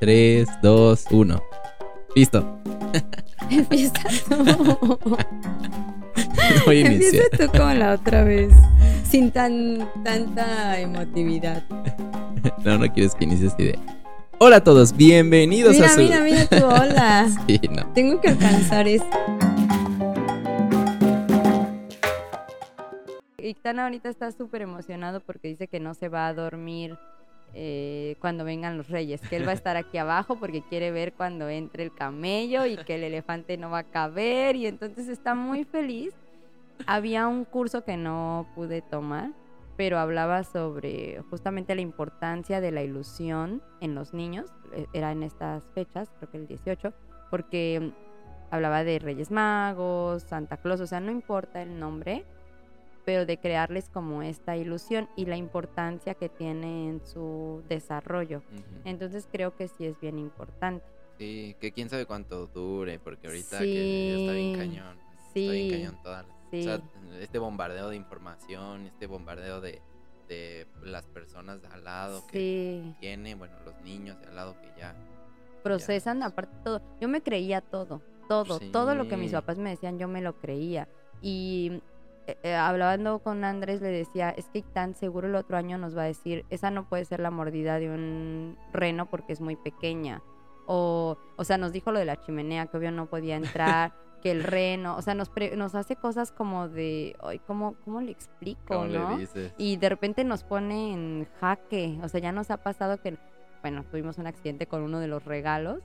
3, 2, 1. Listo. Empieza tú. Voy a iniciar. Empieza tú como la otra vez. Sin tan tanta emotividad. No, no quieres que inicie esta idea. Hola a todos, bienvenidos Mira, a su. mira, mira tu hola. Sí, no. Tengo que alcanzar esto. Ictana ahorita está súper emocionado porque dice que no se va a dormir eh, cuando vengan los reyes, que él va a estar aquí abajo porque quiere ver cuando entre el camello y que el elefante no va a caber y entonces está muy feliz. Había un curso que no pude tomar, pero hablaba sobre justamente la importancia de la ilusión en los niños, eh, era en estas fechas, creo que el 18, porque hablaba de Reyes Magos, Santa Claus, o sea, no importa el nombre, pero de crearles como esta ilusión y la importancia que tiene en su desarrollo. Ujú. Entonces creo que sí es bien importante. Sí, que quién sabe cuánto dure, porque ahorita Sí. que ya está bien cañón. Está bien Sí, cañón toda la- sí. O sea, este bombardeo de información, este bombardeo de, de las personas de al lado que Sí, tiene, bueno, los niños de al lado que ya. procesan aparte todo. Yo me creía todo, todo, todo lo que mis Sí. papás me decían, yo me lo creía. Y eh, eh, hablando con Andrés le decía, es que tan seguro el otro año nos va a decir, esa no puede ser la mordida de un reno porque es muy pequeña. O, o sea, nos dijo lo de la chimenea, que obvio no podía entrar, que el reno, o sea, nos, pre- nos hace cosas como de, ay, ¿cómo, ¿cómo le explico, ¿Cómo no? le dices? y de repente nos pone en jaque. O sea, ya nos ha pasado que, bueno, tuvimos un accidente con uno de los regalos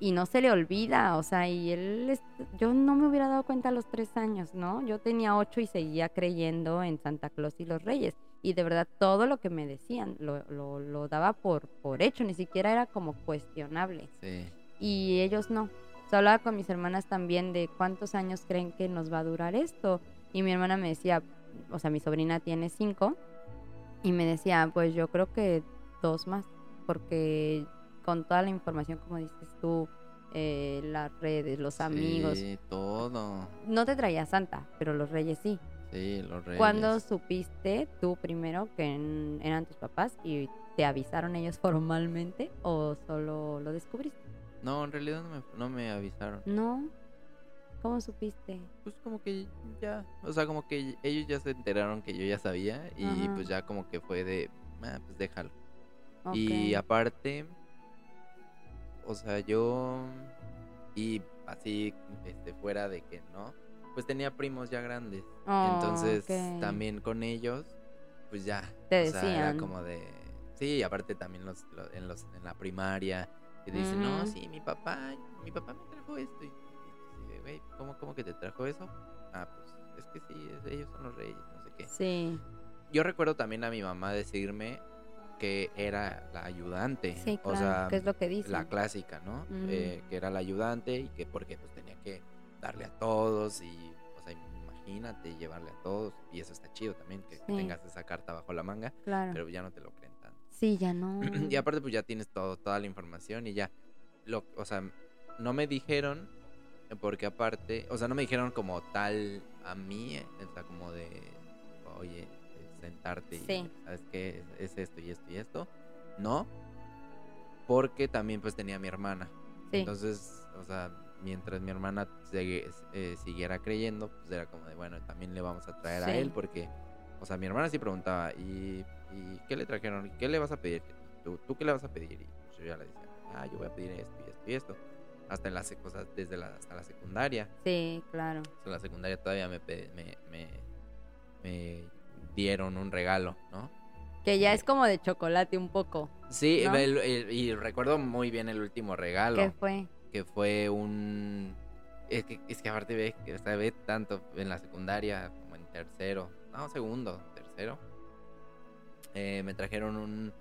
y no se le olvida. O sea, y él, yo no me hubiera dado cuenta a los tres años, ¿no? Yo tenía ocho y seguía creyendo en Santa Claus y los Reyes. Y de verdad todo lo que me decían lo, lo, lo daba por, por hecho, ni siquiera era como cuestionable. Sí. Y ellos no. O sea, hablaba con mis hermanas también de cuántos años creen que nos va a durar esto. Y mi hermana me decía, o sea, mi sobrina tiene cinco, y me decía, pues yo creo que dos más, porque con toda la información, como dices tú, eh, las redes, los amigos, Sí, todo. no te traía Santa, pero los reyes sí. Sí, los reyes. ¿Cuándo supiste tú primero que en- eran tus papás y te avisaron ellos formalmente o solo lo descubriste? No, en realidad no me, no me avisaron. No. ¿Cómo supiste? Pues como que ya, o sea, como que ellos ya se enteraron que yo ya sabía y Ajá. pues ya como que fue de, ah, pues déjalo. Y aparte, o sea, yo y así este fuera de que no, pues tenía primos ya grandes. Oh, Entonces, también con ellos pues ya, Te o sea, era como de sí, y aparte también los, lo- en los en la primaria que dicen, "No, sí, mi papá, mi papá me trajo esto." Y, güey, ¿cómo cómo que te trajo eso? Ah, pues es que sí, ellos son los reyes, no sé qué. Sí, Yo recuerdo también a mi mamá decirme que era la ayudante. sí, o claro. sea, ¿Qué es lo que dicen? la clásica, ¿no? Ujú. Eh, que era la ayudante y que porque pues tenía que darle a todos y, o sea, imagínate llevarle a todos. Y eso está chido también, que, que Sí. tengas esa carta bajo la manga, Claro. pero ya no te lo creen tanto. Sí, ya no. y aparte pues ya tienes todo, toda la información y ya, lo, o sea, no me dijeron, eh, porque aparte, o sea, no me dijeron como tal a mí, eh, o sea, como de, oye, sentarte y, Sí. ¿sabes qué? Es, es esto y esto y esto. No, porque también pues tenía a mi hermana. Sí. Entonces, o sea, mientras mi hermana eh, siguiera creyendo, pues era como de, bueno, también le vamos a traer a él porque, o sea, mi hermana sí preguntaba, ¿y, y qué le trajeron? ¿Y qué le vas a pedir? ¿Tú, ¿Tú qué le vas a pedir? Y pues yo ya le decía, ah, yo voy a pedir esto y esto y esto. Hasta en la, sec- o sea, desde la, hasta la secundaria. Sí, claro. En la secundaria todavía me, pe- me, me, me dieron un regalo, ¿no? Que ya es como de chocolate un poco. Sí, ¿No? el- el- y recuerdo muy bien el último regalo. ¿Qué fue? que fue un es que, es que aparte ve que ve tanto en la secundaria como en tercero no segundo tercero eh, me trajeron un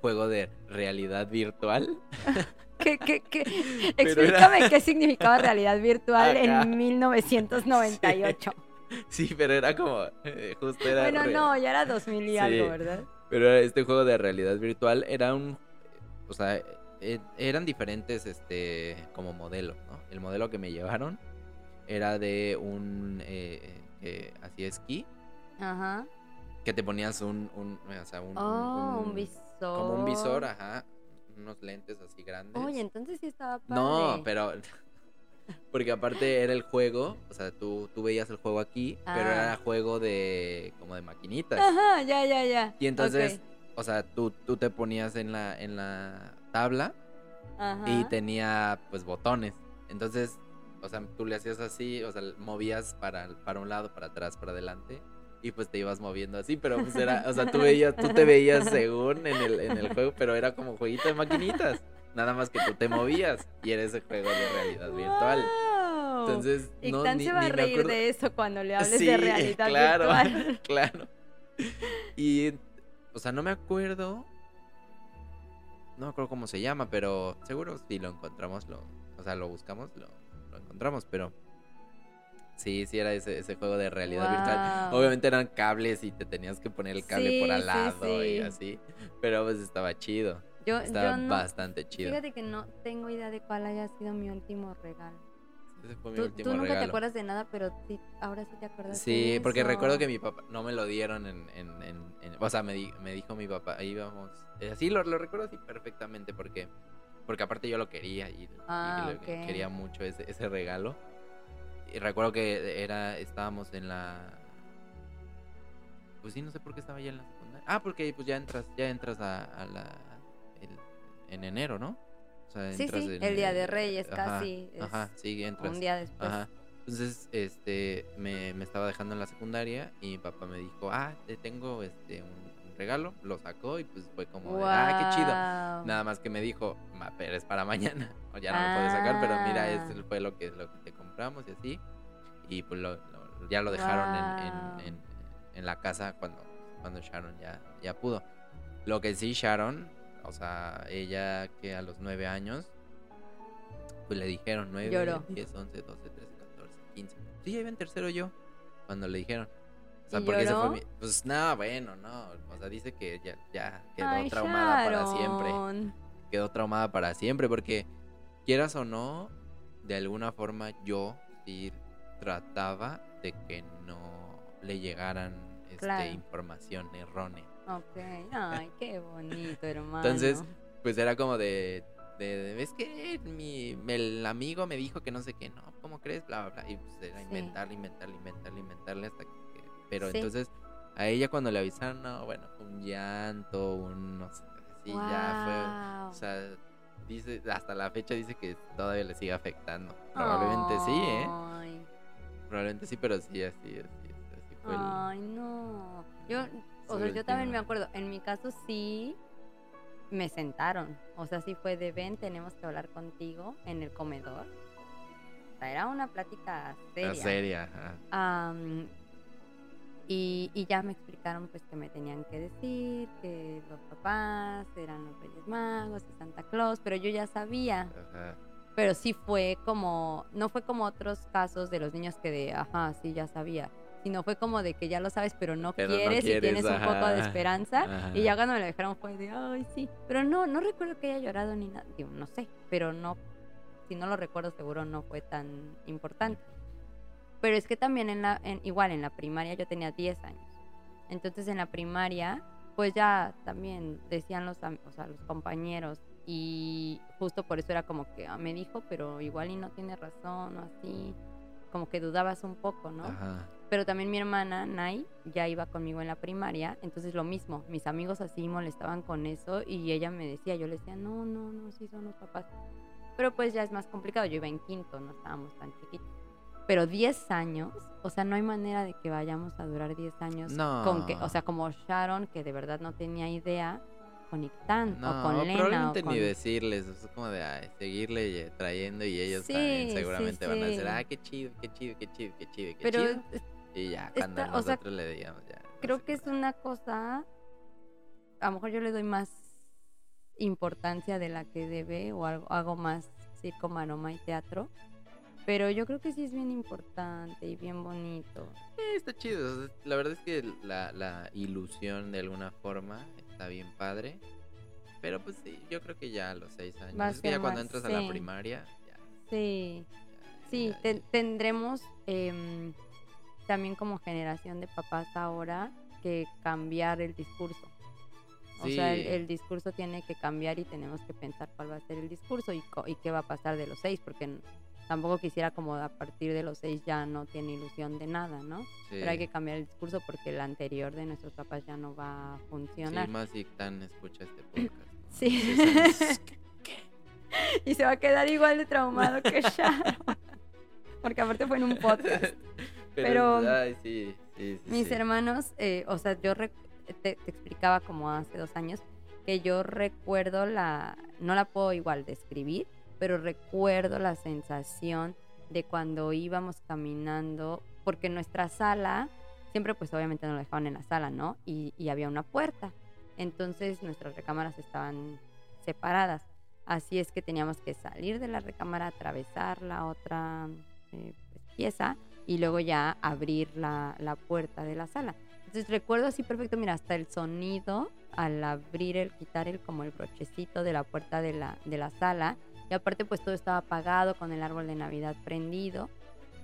juego de realidad virtual ¿Qué, qué, qué? Explícame era- qué significaba realidad virtual Ajá. en 1998. sí pero era como eh, justo era Bueno, no, ya era 2000 y algo, Sí. ¿verdad? pero este juego de realidad virtual era un o sea eh, eran diferentes este como modelos no el modelo que me llevaron era de un eh, eh, así esquí Ajá. que te ponías un, un o sea, un, Oh, un- un visor. como un visor, ajá, unos lentes así grandes. Oye, entonces sí estaba padre. no, pero porque aparte era el juego, o sea, tú, tú veías el juego aquí, pero Ah. era juego de como de maquinitas. Ajá, ya, ya, ya. Y entonces, o sea, tú, tú te ponías en la, en la tabla Ajá. y tenía pues botones. Entonces, o sea, tú le hacías así, o sea, movías para, para un lado, para atrás, para adelante. Y pues te ibas moviendo así, pero pues era, o sea, tú veías, tú te veías según en el, en el juego, pero era como jueguito de maquinitas. Nada más que tú te movías y era ese juego de realidad virtual. Entonces, no, Ictan ni, se va a ni reír de eso cuando le hables Sí, de realidad claro, virtual. claro. Y, o sea, no me acuerdo. No me acuerdo cómo se llama, pero seguro si lo encontramos, lo, o sea, lo buscamos, lo, lo encontramos, pero sí, sí era ese, ese juego de realidad virtual. Obviamente eran cables y te tenías que poner el cable por al sí, lado y sí. así, pero pues estaba chido, Yo, estaba yo no, bastante chido. fíjate que no tengo idea de cuál haya sido mi último regalo. Ese fue mi Tú, último tú nunca te regalo. acuerdas de nada, pero sí, ahora sí te acuerdas Sí, de porque eso. recuerdo que mi papá no me lo dieron en, en, en- en- o sea, me, di- me dijo mi papá, ahí vamos, eh, sí, lo, lo recuerdo así perfectamente porque, porque aparte yo lo quería y, y Ah, lo- ok. quería mucho ese, ese regalo. Y recuerdo que era, estábamos en la, pues sí, no sé por qué estaba ya en la secundaria. Ah, porque pues ya entras, ya entras a, a la, en enero, ¿no? O sea, Sí, sí, en- el Día de Reyes ajá, casi. es Ajá, sí, entras. Un día después. Ajá. Entonces, este, me, me estaba dejando en la secundaria y mi papá me dijo, ah, te tengo este un, un regalo, lo sacó y pues fue como, de, ah, qué chido. Nada más que me dijo, "Ma, pero es para mañana, o ya no lo puedes sacar, pero mira, Ah. este fue lo que, lo que te compramos y así. Y pues lo, lo- ya lo dejaron en- Guau. en, en, en la casa cuando, cuando Sharon ya, ya pudo. Lo que sí, Sharon, o sea, ella que a los nueve años, pues le dijeron 9, Lloró. 10, 11, 12, 13, 14, 15. Sí, ya iba en tercero yo cuando le dijeron. O sea, ¿Y porque ese fue mi... Pues no, bueno, no. O sea, dice que ya, ya quedó Ay, traumada para siempre. Quedó traumada para siempre porque, quieras o no, de alguna forma yo sí trataba de que no le llegaran este, información errónea. Ok, ay, qué bonito, hermano. Entonces, pues era como de, de, de, es que mi, el amigo me dijo que no sé qué, no, ¿cómo crees? Bla, bla, bla. Y pues era Sí. inventarle, inventarle, inventarle, inventarle hasta que... Pero Sí. entonces, a ella cuando le avisaron, no, bueno, un llanto, un, no sé, así ya fue... O sea, dice, hasta la fecha dice que todavía le sigue afectando. Probablemente sí, ¿eh? Probablemente sí, pero sí, así, así, así fue el- Ay, no. Yo, o sea, yo también me acuerdo. En mi caso sí me sentaron. O sea, sí fue de ven, tenemos que hablar contigo en el comedor. O sea, era una plática seria. seria. ajá. Y, y ya me explicaron pues que me tenían que decir que los papás eran los Reyes Magos y Santa Claus, pero yo ya sabía. Ajá. Pero sí fue como, no fue como otros casos de los niños que de, ajá, sí, ya sabía. Sino fue como de que ya lo sabes, pero no, Pero no quieres, y quieres, tienes un poco de ajá, esperanza. ajá. Y ya cuando me lo dejaron fue de, ay, sí. Pero no, no recuerdo que haya llorado ni nada. Digo, no sé, pero no, si no lo recuerdo seguro no fue tan importante. Pero es que también en la, en, igual en la primaria yo tenía 10 años. Entonces en la primaria, pues ya también decían los, o sea, los compañeros. Y justo por eso era como que ah, me dijo, pero igual y no tiene razón o así. Como que dudabas un poco, ¿no? Ajá. Pero también mi hermana, Nay, ya iba conmigo en la primaria, entonces lo mismo, mis amigos así molestaban con eso y ella me decía, yo le decía, no, no, no, sí son los papás. Pero pues ya es más complicado, yo iba en quinto, no estábamos tan chiquitos. Pero 10 años, o sea, no hay manera de que vayamos a durar 10 años con que, o No. sea, como Sharon, que de verdad no tenía idea, con Ictan No, o con Lena o probablemente con... ni decirles, es como de ay, seguirle y- trayendo y ellos Sí, también sí, seguramente van a decir, sí. ah, qué chido, qué chido, qué chido, qué chido, qué Pero chido. Y ya, cuando o sea, nosotros le digamos ya. no creo que es una cosa, a lo mejor yo le doy más importancia de la que debe o algo, hago más circo, maroma y teatro, pero yo creo que sí es bien importante y bien bonito. Eh, está chido. La verdad es que la, la ilusión de alguna forma está bien padre. Pero pues sí, yo creo que ya a los seis años. Es que ya cuando entras a la sí. primaria, ya. Sí, ya, sí, ya, tendremos em, también como generación de papás ahora que cambiar el discurso. O sea, el, Sí. el discurso tiene que cambiar y tenemos que pensar cuál va a ser el discurso y, co- y qué va a pasar de los seis, porque tampoco quisiera como a partir de los seis ya no tiene ilusión de nada, ¿no? Pero hay Sí. que cambiar el discurso porque el anterior de nuestros papás ya no va a Sí, funcionar. más si tan escucha este podcast. ¿no? Sí. Y se va a quedar igual de traumado que Sharon. Porque aparte fue en un podcast. Pero- Ay, sí, sí, sí, Mis hermanos, eh, o sea, yo te, te explicaba como hace dos años que yo recuerdo la, no la puedo igual describir, pero recuerdo la sensación de cuando íbamos caminando, porque nuestra sala, siempre pues obviamente nos dejaban en la sala, ¿no? Y, y había una puerta. Entonces nuestras recámaras estaban separadas. Así es que teníamos que salir de la recámara, atravesar la otra eh, pieza y luego ya abrir la, la puerta de la sala. Entonces recuerdo así perfecto, mira, hasta el sonido al abrir el, quitar el como el brochecito de la puerta de la, de la sala. Y aparte pues todo estaba apagado con el árbol de Navidad prendido.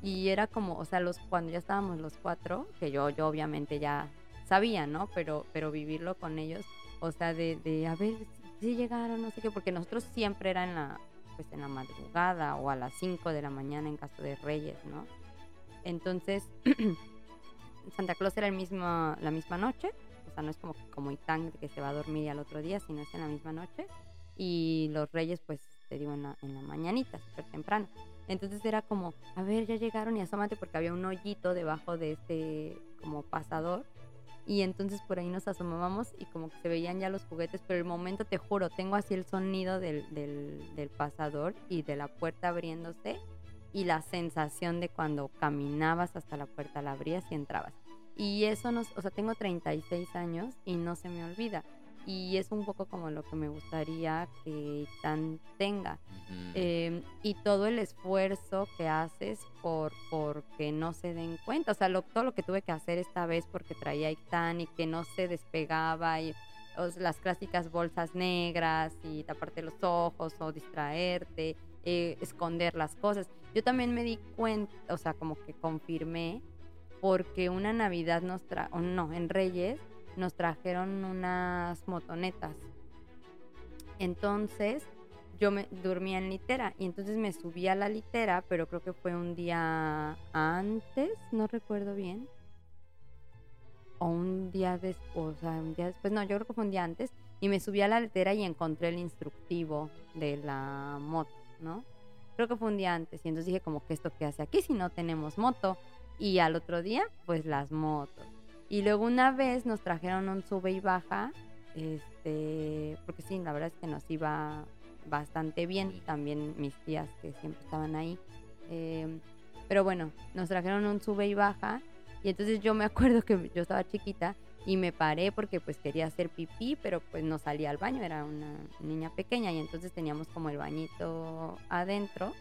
Y era como, o sea, los, cuando ya estábamos los cuatro, que yo, yo obviamente ya sabía, ¿no? Pero, pero vivirlo con ellos, o sea, de, de a ver si llegaron, no sé qué, porque nosotros siempre era en la, pues en la madrugada o a las 5 de la mañana en caso de Reyes, ¿no? Entonces, Santa Claus era el mismo, la misma noche, o sea, no es como, como Itán que se va a dormir al otro día, sino es en la misma noche. Y los Reyes, pues, te digo, en la, en la mañanita, súper temprano. Entonces era como, a ver, ya llegaron y asómate porque había un hoyito debajo de este como pasador. Y entonces por ahí nos asomábamos y como que se veían ya los juguetes, pero el momento, te juro, tengo así el sonido del, del, del pasador y de la puerta abriéndose y la sensación de cuando caminabas hasta la puerta, la abrías y entrabas. Y eso nos, o sea, tengo 36 años y no se me olvida. Y es un poco como lo que me gustaría que Tan tenga. Ujú. Eh, y todo el esfuerzo que haces por, por que no se den cuenta. O sea, lo- todo lo que tuve que hacer esta vez porque traía Ictan y que no se despegaba y las clásicas bolsas negras y taparte los ojos o distraerte, eh, esconder las cosas. Yo también me di cuenta, o sea, como que confirmé porque una Navidad nos tra o no, en Reyes nos trajeron unas motonetas. Entonces, yo me dormía en litera y entonces me subí a la litera, pero creo que fue un día antes, no recuerdo bien. O un día después, o sea, un día después, no, yo creo que fue un día antes. Y me subí a la litera y encontré el instructivo de la moto, ¿no? Creo que fue un día antes. Y entonces dije como que esto que hace aquí si no tenemos moto. Y al otro día, pues las motos. Y luego una vez nos trajeron un sube y baja, este, porque sí, la verdad es que nos iba bastante bien, Sí. también mis tías que siempre estaban ahí. eh, pero bueno, nos trajeron un sube y baja y entonces yo me acuerdo que yo estaba chiquita y me paré porque pues quería hacer pipí, pero pues no salía al baño, era una niña pequeña. Y entonces teníamos como el bañito adentro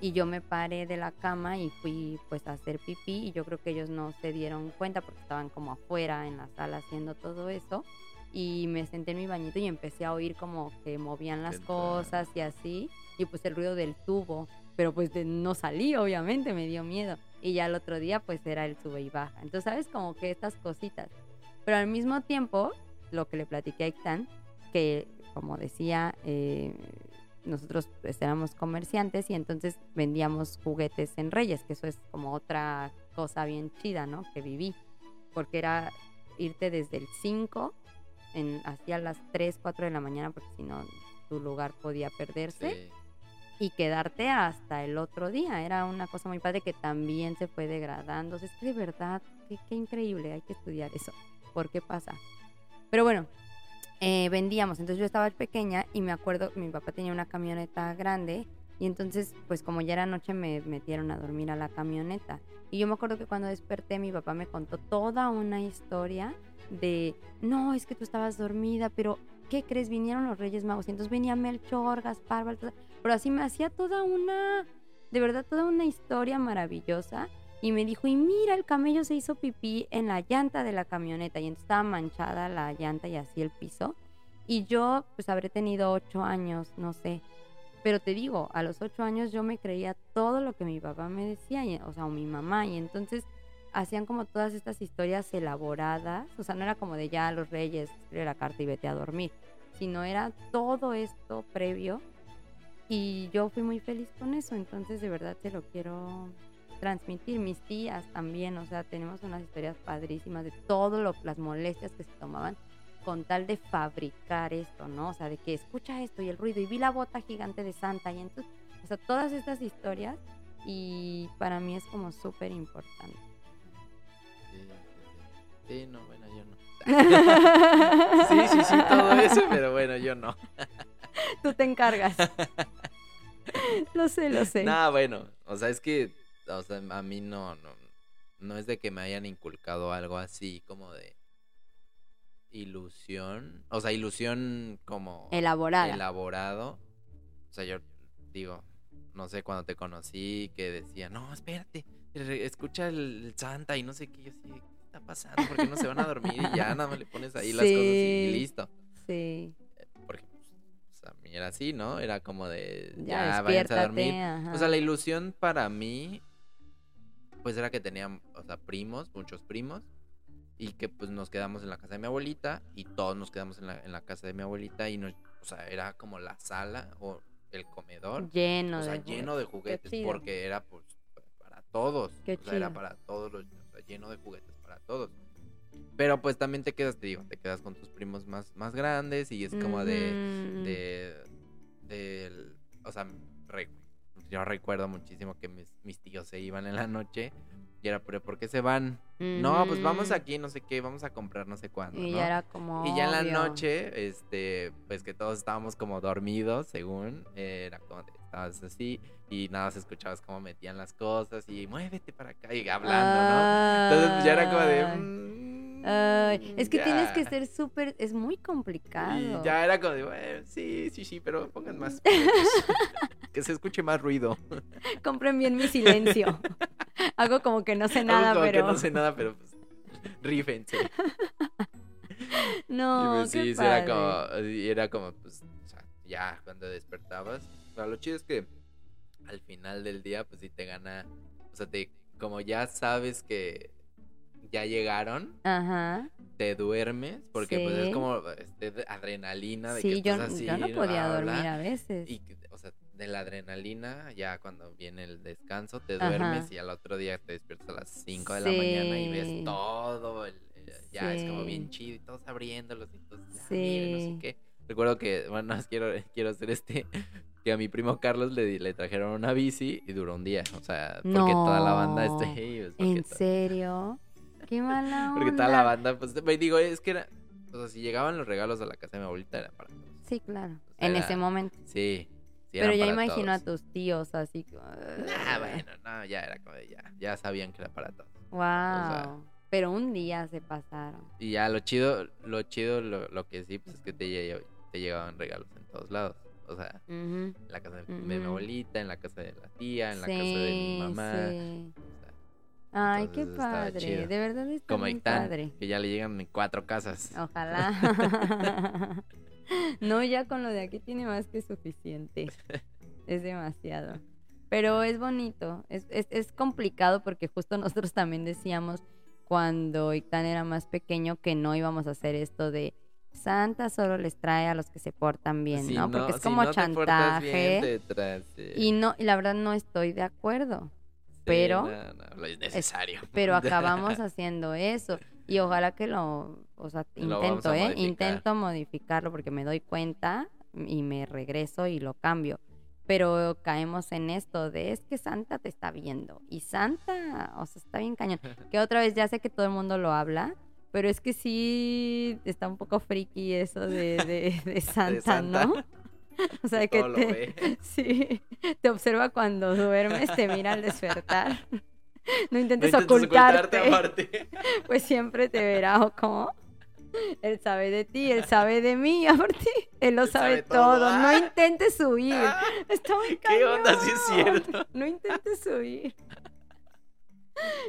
y yo me paré de la cama y fui pues a hacer pipí. Y yo creo que ellos no se dieron cuenta porque estaban como afuera en la sala haciendo todo eso. Y me senté en mi bañito y empecé a oír como que movían las cosas y así. Y pues el ruido del tubo pero pues de- no salí obviamente me dio miedo. Y ya el otro día pues era el sube y baja. Entonces sabes como que estas cositas. Pero al mismo tiempo lo que le platiqué a Ictan que como decía eh, nosotros pues, éramos comerciantes y entonces vendíamos juguetes en Reyes, que eso es como otra cosa bien chida, ¿no? Que viví, porque era irte desde el 5 en, hacia las 3, 4 de la mañana, porque si no tu lugar podía perderse. Sí. Y quedarte hasta el otro día. Era una cosa muy padre que también se fue degradando. Es que de verdad, qué, qué increíble, hay que estudiar eso. ¿Por qué pasa? Pero bueno, eh, vendíamos. Entonces yo estaba pequeña y me acuerdo, mi papá tenía una camioneta grande y entonces pues como ya era noche me metieron a dormir a la camioneta. Y yo me acuerdo que cuando desperté mi papá me contó toda una historia de, no, es que tú estabas dormida, pero ¿qué crees? Vinieron los Reyes Magos y entonces venía Melchor, Gaspar, Baltasar, pero así me hacía toda una, de verdad, toda una historia maravillosa. Y me dijo, y mira, el camello se hizo pipí en la llanta de la camioneta. Y entonces estaba manchada la llanta y así el piso. Y yo, pues habré tenido ocho años, no sé. Pero te digo, a los ocho años yo me creía todo lo que mi papá me decía, y- o sea, o mi mamá. Y entonces hacían como todas estas historias elaboradas, o sea, no era como de ya los reyes, escribe la carta y vete a dormir, sino era todo esto previo y yo fui muy feliz con eso, entonces de verdad te lo quiero transmitir. Mis tías también, o sea, tenemos unas historias padrísimas de todas las molestias que se tomaban con tal de fabricar esto, ¿no? O sea, de que escucha esto y el ruido y vi la bota gigante de Santa y entonces, o sea, todas estas historias y para mí es como súper importante. Sí, sí, sí. Sí, no, bueno, yo no. sí, sí, sí, todo eso, pero bueno, yo no. Tú te encargas. lo sé, lo sé. Nah, bueno, o sea, es que, o sea, a mí no, no, no es de que me hayan inculcado algo así como de ilusión, o sea, ilusión como Elaborada. elaborado. O sea, yo digo, no sé, cuando te conocí que decía, no, espérate, escucha el, el Santa y no sé qué, yo así, ¿qué está pasando? Porque no se van a dormir y ya nada más le pones ahí las cosas y, Sí. listo. Sí. A mí era así, ¿no? Era como de, Ya, ya, váyanse a dormir. ajá. O sea, la ilusión para mí, pues era que tenía, o sea, primos, muchos primos, y que pues nos quedamos en la casa de mi abuelita, y todos nos quedamos en la, en la casa de mi abuelita, y no, o sea, era como la sala o el comedor, lleno o sea, de lleno de juguetes, porque era pues para todos, Qué o sea, era para todos los, o sea, lleno de juguetes para todos. Pero pues también te quedas, te digo, te quedas con tus primos más, más grandes y es como de de o sea re- yo recuerdo muchísimo que mis, mis tíos se iban en la noche y era pero ¿por qué se van? no pues vamos aquí no sé qué vamos a comprar no sé cuándo Y ¿no? ya era como. y ya en la obvio. noche este pues que todos estábamos como dormidos según eh, era como de, estabas así y nada más escuchabas cómo metían las cosas y muévete para acá y hablando no entonces pues, ya era como de. "Mm, Ay, es que tienes que ya". ser súper. Es muy complicado. Y ya era como de, bueno, sí, sí, sí, pero pongan más. que se escuche más ruido. Compren bien mi silencio. Hago como que no sé nada, como pero. que no sé nada, pero pues, rífense. No, pues qué sí, sí, era padre. como, era como, pues, o sea, ya cuando despertabas. O sea, lo chido es que al final del día, pues sí te gana, o sea, te, como ya sabes que ya llegaron, Ajá. te duermes, porque pues es Sí. como este, adrenalina de Sí, que yo, estás así. yo no podía bla, dormir bla. a veces. Y, o sea, de la adrenalina, ya cuando viene el descanso, te Ajá. duermes y al otro día te despiertas a las 5 de la mañana y Sí. ves todo. el- ya es como bien Sí. chido y todos abriéndolos y todos, ya, miren, no sé Sí. qué. Recuerdo que, bueno, más quiero, quiero hacer este, que a mi primo Carlos le, le trajeron una bici y duró un día. O sea, porque toda la banda está No. ahí. pues, ¿En serio? Qué mala onda. Porque toda la banda, pues, me digo, es que era, o sea, si llegaban los regalos a la casa de mi abuelita era para todos. Sí, claro. O sea, En era- ese momento. Sí. sí Pero ya imagino a todos. tus tíos así. Nah, bueno, no, ya era como de ya, ya sabían que era para todos. Wow. Pero un día se pasaron. Y ya lo chido, lo chido, lo, lo que sí, pues es que te, te llegaban regalos en todos lados. O sea, Ujú. en la casa de, de mi Ujú. abuelita, en la casa de la tía, en la casa de mi Sí, mamá. sí. Ay, qué Entonces, padre. De verdad está como muy Ictán, padre. que ya le llegan en cuatro casas. Ojalá. no, ya con lo de aquí tiene más que suficiente. Es demasiado. Pero es bonito. Es, es, es complicado porque justo nosotros también decíamos cuando Ictán era más pequeño que no íbamos a hacer esto de Santa solo les trae a los que se portan bien, Si ¿no? Porque es si como te bien, chantaje. te sí. Y no, y la verdad no estoy de acuerdo. Pero- no, no, lo innecesario. Pero acabamos haciendo eso. Y ojalá que lo, o sea, Lo intento, ¿eh? modificar. Intento modificarlo porque me doy cuenta y me regreso y lo cambio. Pero caemos en esto de es que Santa te está viendo. Y Santa, o sea, está bien cañón. Que otra vez ya sé que todo el mundo lo habla, pero es que sí está un poco friki eso de, de, de Santa, Santa. ¿no? O sea, que todo te, sí, te observa cuando duermes, te mira al despertar. No No intentes, ocultarte, pues siempre te verá o como. Él sabe de ti, él sabe de mí, aparte, él lo Él sabe, sabe todo. todo. No Ah. intentes huir. Ah, Está muy ¿Qué onda? Sí es cañón. cierto. No intentes huir.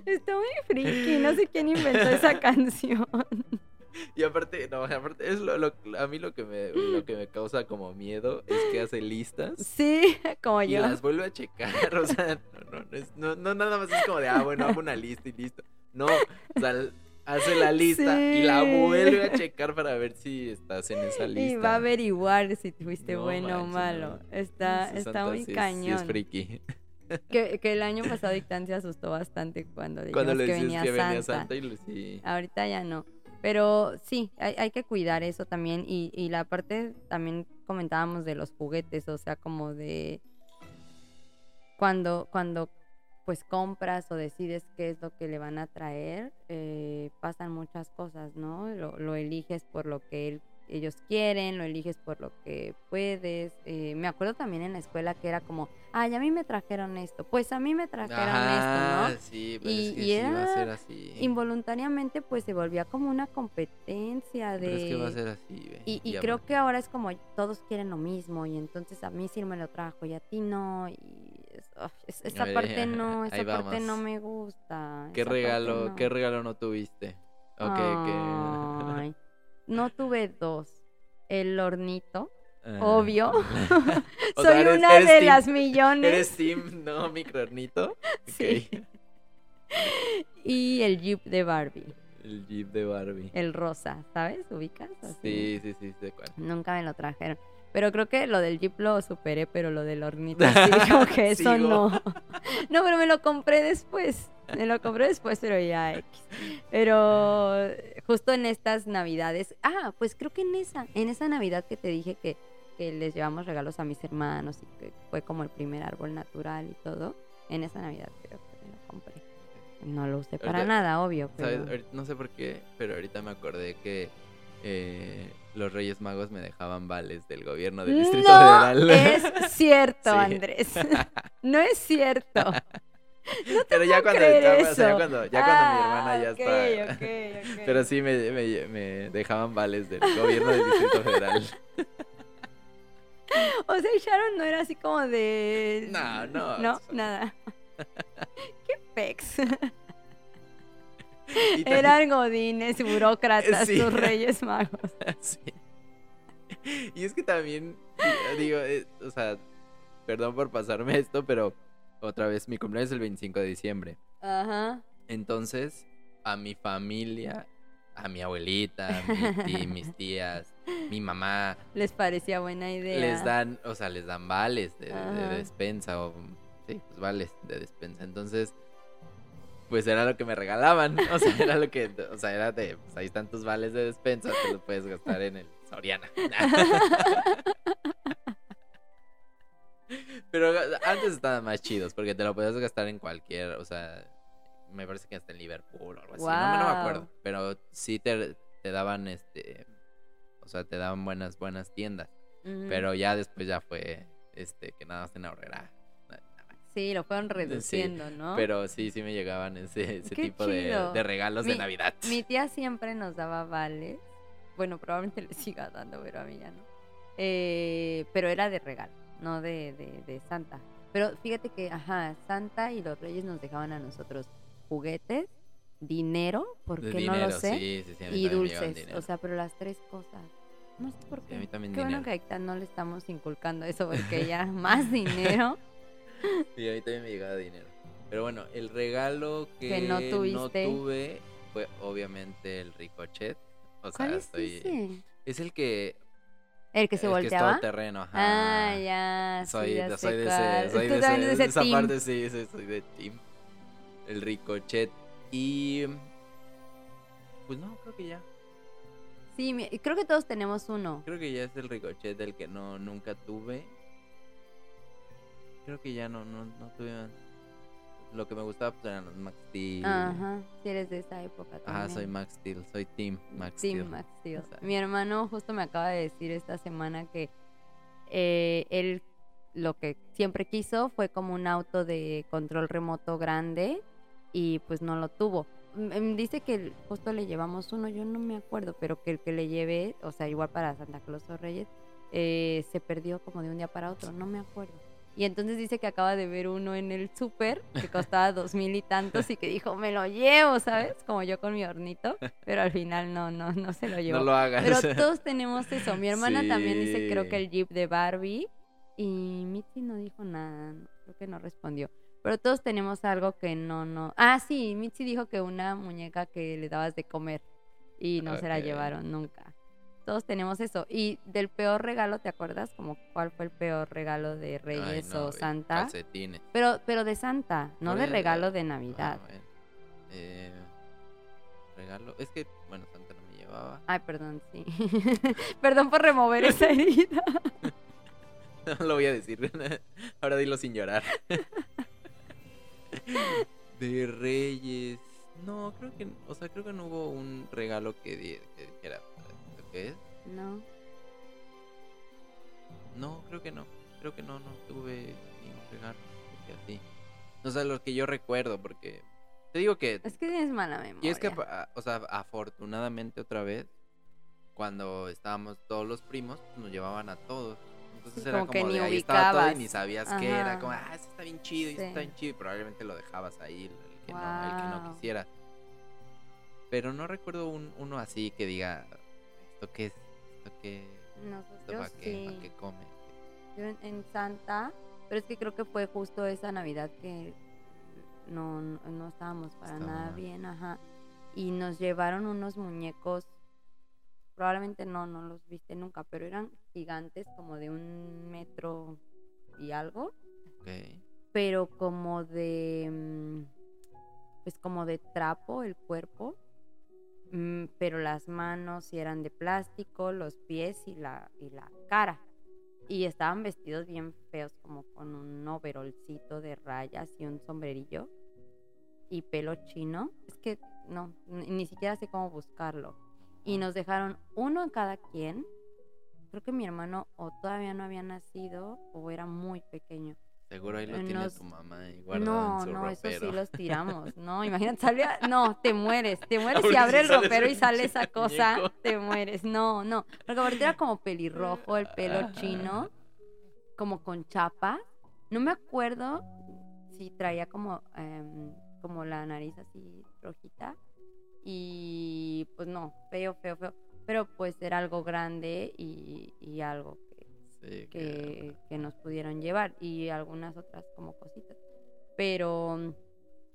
Está muy friki, no sé quién inventó esa canción. Y aparte, no, aparte es lo, lo- a mí lo que me lo que me causa como miedo es que hace listas Sí, como y yo. las vuelve a checar, o sea, no, no, no, es- no, no nada más es como de, ah, bueno, hago una lista y listo. No, o sea, hace la lista y la vuelve a checar para ver si estás en esa lista. Y va a averiguar si fuiste No bueno o malo. Está, está Santa muy sí es- sí cañón. es friki. que, que el año pasado Dictán se asustó bastante cuando dijimos Cuando le que venía, que venía Santa. Y sí. Ahorita ya no. Pero sí, hay, hay que cuidar eso también. Y, y la parte también comentábamos de los juguetes, o sea, como de cuando, cuando pues compras o decides qué es lo que le van a traer, eh, pasan muchas cosas, ¿no? Lo, lo eliges por lo que él- ellos quieren, lo eliges por lo que puedes. Eh, me acuerdo también en la escuela que era como, ay, a mí me trajeron esto, pues a mí me trajeron Ajá, esto, ¿no? sí, pues Y- es que y sí va a ser así. involuntariamente pues se volvía como una competencia de... Pero es que va a ser así, ve. Y, creo que ahora es como todos quieren lo mismo y entonces a mí sí me lo trajo y a ti no y esa parte no, esa parte no me gusta. ¿Qué regalo, no. qué regalo no tuviste? Ok, que... Ay, no tuve dos. El hornito, Ah. obvio. Soy sea, eres- una eres de team- las millones. ¿Eres Team no microornito? Sí. Ok. Y el Jeep de Barbie, El Jeep de Barbie. el rosa, ¿sabes? ¿Ubicas? Así. Sí, sí, sí, sé cuál. Nunca me lo trajeron. Pero creo que lo del Jeep lo superé, pero lo del hornito sí, que eso no. No, pero me lo compré después. Me lo compré después, pero ya X. Pero justo en estas navidades. Ah, pues creo que en esa, en esa Navidad que te dije que, que les llevamos regalos a mis hermanos y que fue como el primer árbol natural y todo. En esa Navidad creo que me lo compré. No lo usé para Ahorita- nada, obvio. No sé por qué, pero ahorita me acordé que eh, los Reyes Magos me dejaban vales del gobierno del Distrito no Federal. es cierto, Sí. Andrés. No es cierto. pero ya cuando, creer ya, o sea, ya eso. cuando, ya cuando mi Ah, hermana ya ok, está. ok, ok. Pero sí me, me, me dejaban vales del gobierno del Distrito Federal. O sea, Sharon no era así como de. No, no, No, nada. Qué pex. También- Eran godines, burócratas, Sí. sus reyes magos. Sí. Y es que también, digo, eh, o sea, perdón por pasarme esto, pero otra vez, mi cumpleaños es el 25 de diciembre. Ajá. Entonces, a mi familia, a mi abuelita, mi tí- mis tías, mi mamá, Les parecía buena idea. les dan, o sea, les dan vales de, despensa o, sí, pues vales de despensa. Entonces, pues era lo que me regalaban, o sea, era lo que, o sea, era de, pues ahí están tus vales de despensa, te los puedes gastar en el Soriana. Pero antes estaban más chidos porque te lo podías gastar en cualquier, o sea, me parece que hasta en Liverpool o algo así, no, me- no me acuerdo, pero sí te, te daban este, o sea, te daban buenas buenas tiendas, pero ya después ya fue este que nada más en ahorrera. Sí, lo fueron reduciendo, ¿no? Pero sí, sí me llegaban ese, ese tipo de, regalos de Navidad. Mi tía siempre nos daba vales. Bueno, probablemente le siga dando, pero a mí ya no. Eh, pero era de regalo, no de, de, de Santa. Pero fíjate que, ajá, Santa y los Reyes nos dejaban a nosotros juguetes, dinero, porque no lo sé, sí, sí, sí, y dulces. O sea, pero las tres cosas. No sé por qué. a mí también Qué bueno que ahorita no le estamos inculcando eso, porque ya más dinero. Sí, a mí también me llegaba dinero. Pero bueno, el regalo que, Que no tuviste. tuve fue obviamente el ricochet. O sea, ¿Cuál es estoy- ese? es el que, ¿El que se el que es todo terreno, ajá. Ah, ya, sí, Soy, ya soy de ese, soy de, ese- de esa team. parte, sí, sí, soy de team. El ricochet. Y pues no, creo que ya. Sí, creo que todos tenemos uno. Creo que ya es el ricochet del que no nunca tuve. Creo que ya no, no, no tuve más. Lo que me gustaba pues, eran los Max Steel. Ajá, si eres de esa época también. Ajá, soy Max Steel, soy Team Max Steel. Team Max Steel. O sea. Mi hermano justo me acaba de decir esta semana que eh, él lo que siempre quiso fue como un auto de control remoto grande y pues no lo tuvo. M- m- Dice que justo le llevamos uno, yo no me acuerdo, pero que el que le llevé, o sea, igual para Santa Claus o Reyes, eh, se perdió como de un día para otro, no me acuerdo. Y entonces dice que acaba de ver uno en el súper que costaba dos mil y tantos y que dijo, me lo llevo, ¿sabes? Como yo con mi hornito, pero al final no, no, no se lo llevó. No lo hagas. Pero todos tenemos eso. Mi hermana también dice, creo que el Jeep de Barbie. Y Mitzi no dijo nada, creo que no respondió. Pero todos tenemos algo que no, no. Ah, sí, Mitzi dijo que una muñeca que le dabas de comer y no se la llevaron nunca. Todos tenemos eso. Y del peor regalo, ¿te acuerdas? Como cuál fue el peor regalo de Ay, Reyes no, o Santa. Calcetines. Pero, pero de Santa, no de eso, regalo de Ah, Navidad. bueno. Eh, regalo. Es que, bueno, Santa no me llevaba. Ay, perdón, sí. perdón por remover esa herida. No lo voy a decir. Ahora dilo sin llorar. De Reyes. No, creo que. O sea, creo que no hubo un regalo que, di- que dijera. No. No, creo que no. Creo que no, no tuve ningún regalo. que así. O sea, lo que yo recuerdo, porque. Te digo que. Es que tienes mala memoria. Y es que, pa- o sea, afortunadamente otra vez, cuando estábamos todos los primos, pues, nos llevaban a todos. Entonces Sí, era como que como ni de ahí estaba todo y ni sabías qué era. Ajá. Como, ah, eso está bien chido, y eso Sí. está bien chido. Y probablemente lo dejabas ahí, el que, no, el que no quisiera. Pero no recuerdo un, uno así que diga, ¿esto qué es? ¿Esto qué? ¿Esto para qué? ¿Para qué come? Yo en, en Santa, pero es que creo que fue justo esa Navidad que no, no, no estábamos para Estaba nada mal. bien, ajá. Y nos llevaron unos muñecos, probablemente no, no los viste nunca, pero eran gigantes, como de un metro y algo, Ok. pero como de, mm, pues como de trapo el cuerpo, pero las manos eran de plástico, los pies y la, y la cara. Y estaban vestidos bien feos, como con un overolcito de rayas y un sombrerillo y pelo chino. Es que no, ni, ni siquiera sé cómo buscarlo. Y nos dejaron uno en cada quien. Creo que mi hermano o todavía no había nacido o era muy pequeño. Seguro ahí lo Eh, tiene tu mamá y No, en su no, eso ropero. sí los tiramos. No, imagínate, sale a- No, te mueres, te mueres Ahora y abre el ropero y sale esa cosa, muñeco. te mueres. No, no. Porque aparte era como pelirrojo, el pelo chino, como con chapa. No me acuerdo si traía como, em, como la nariz así rojita. Y pues no, feo, feo, feo. Pero pues era algo grande y, y algo que, Sí, que, que nos pudieron llevar y algunas otras como cositas. Pero mm,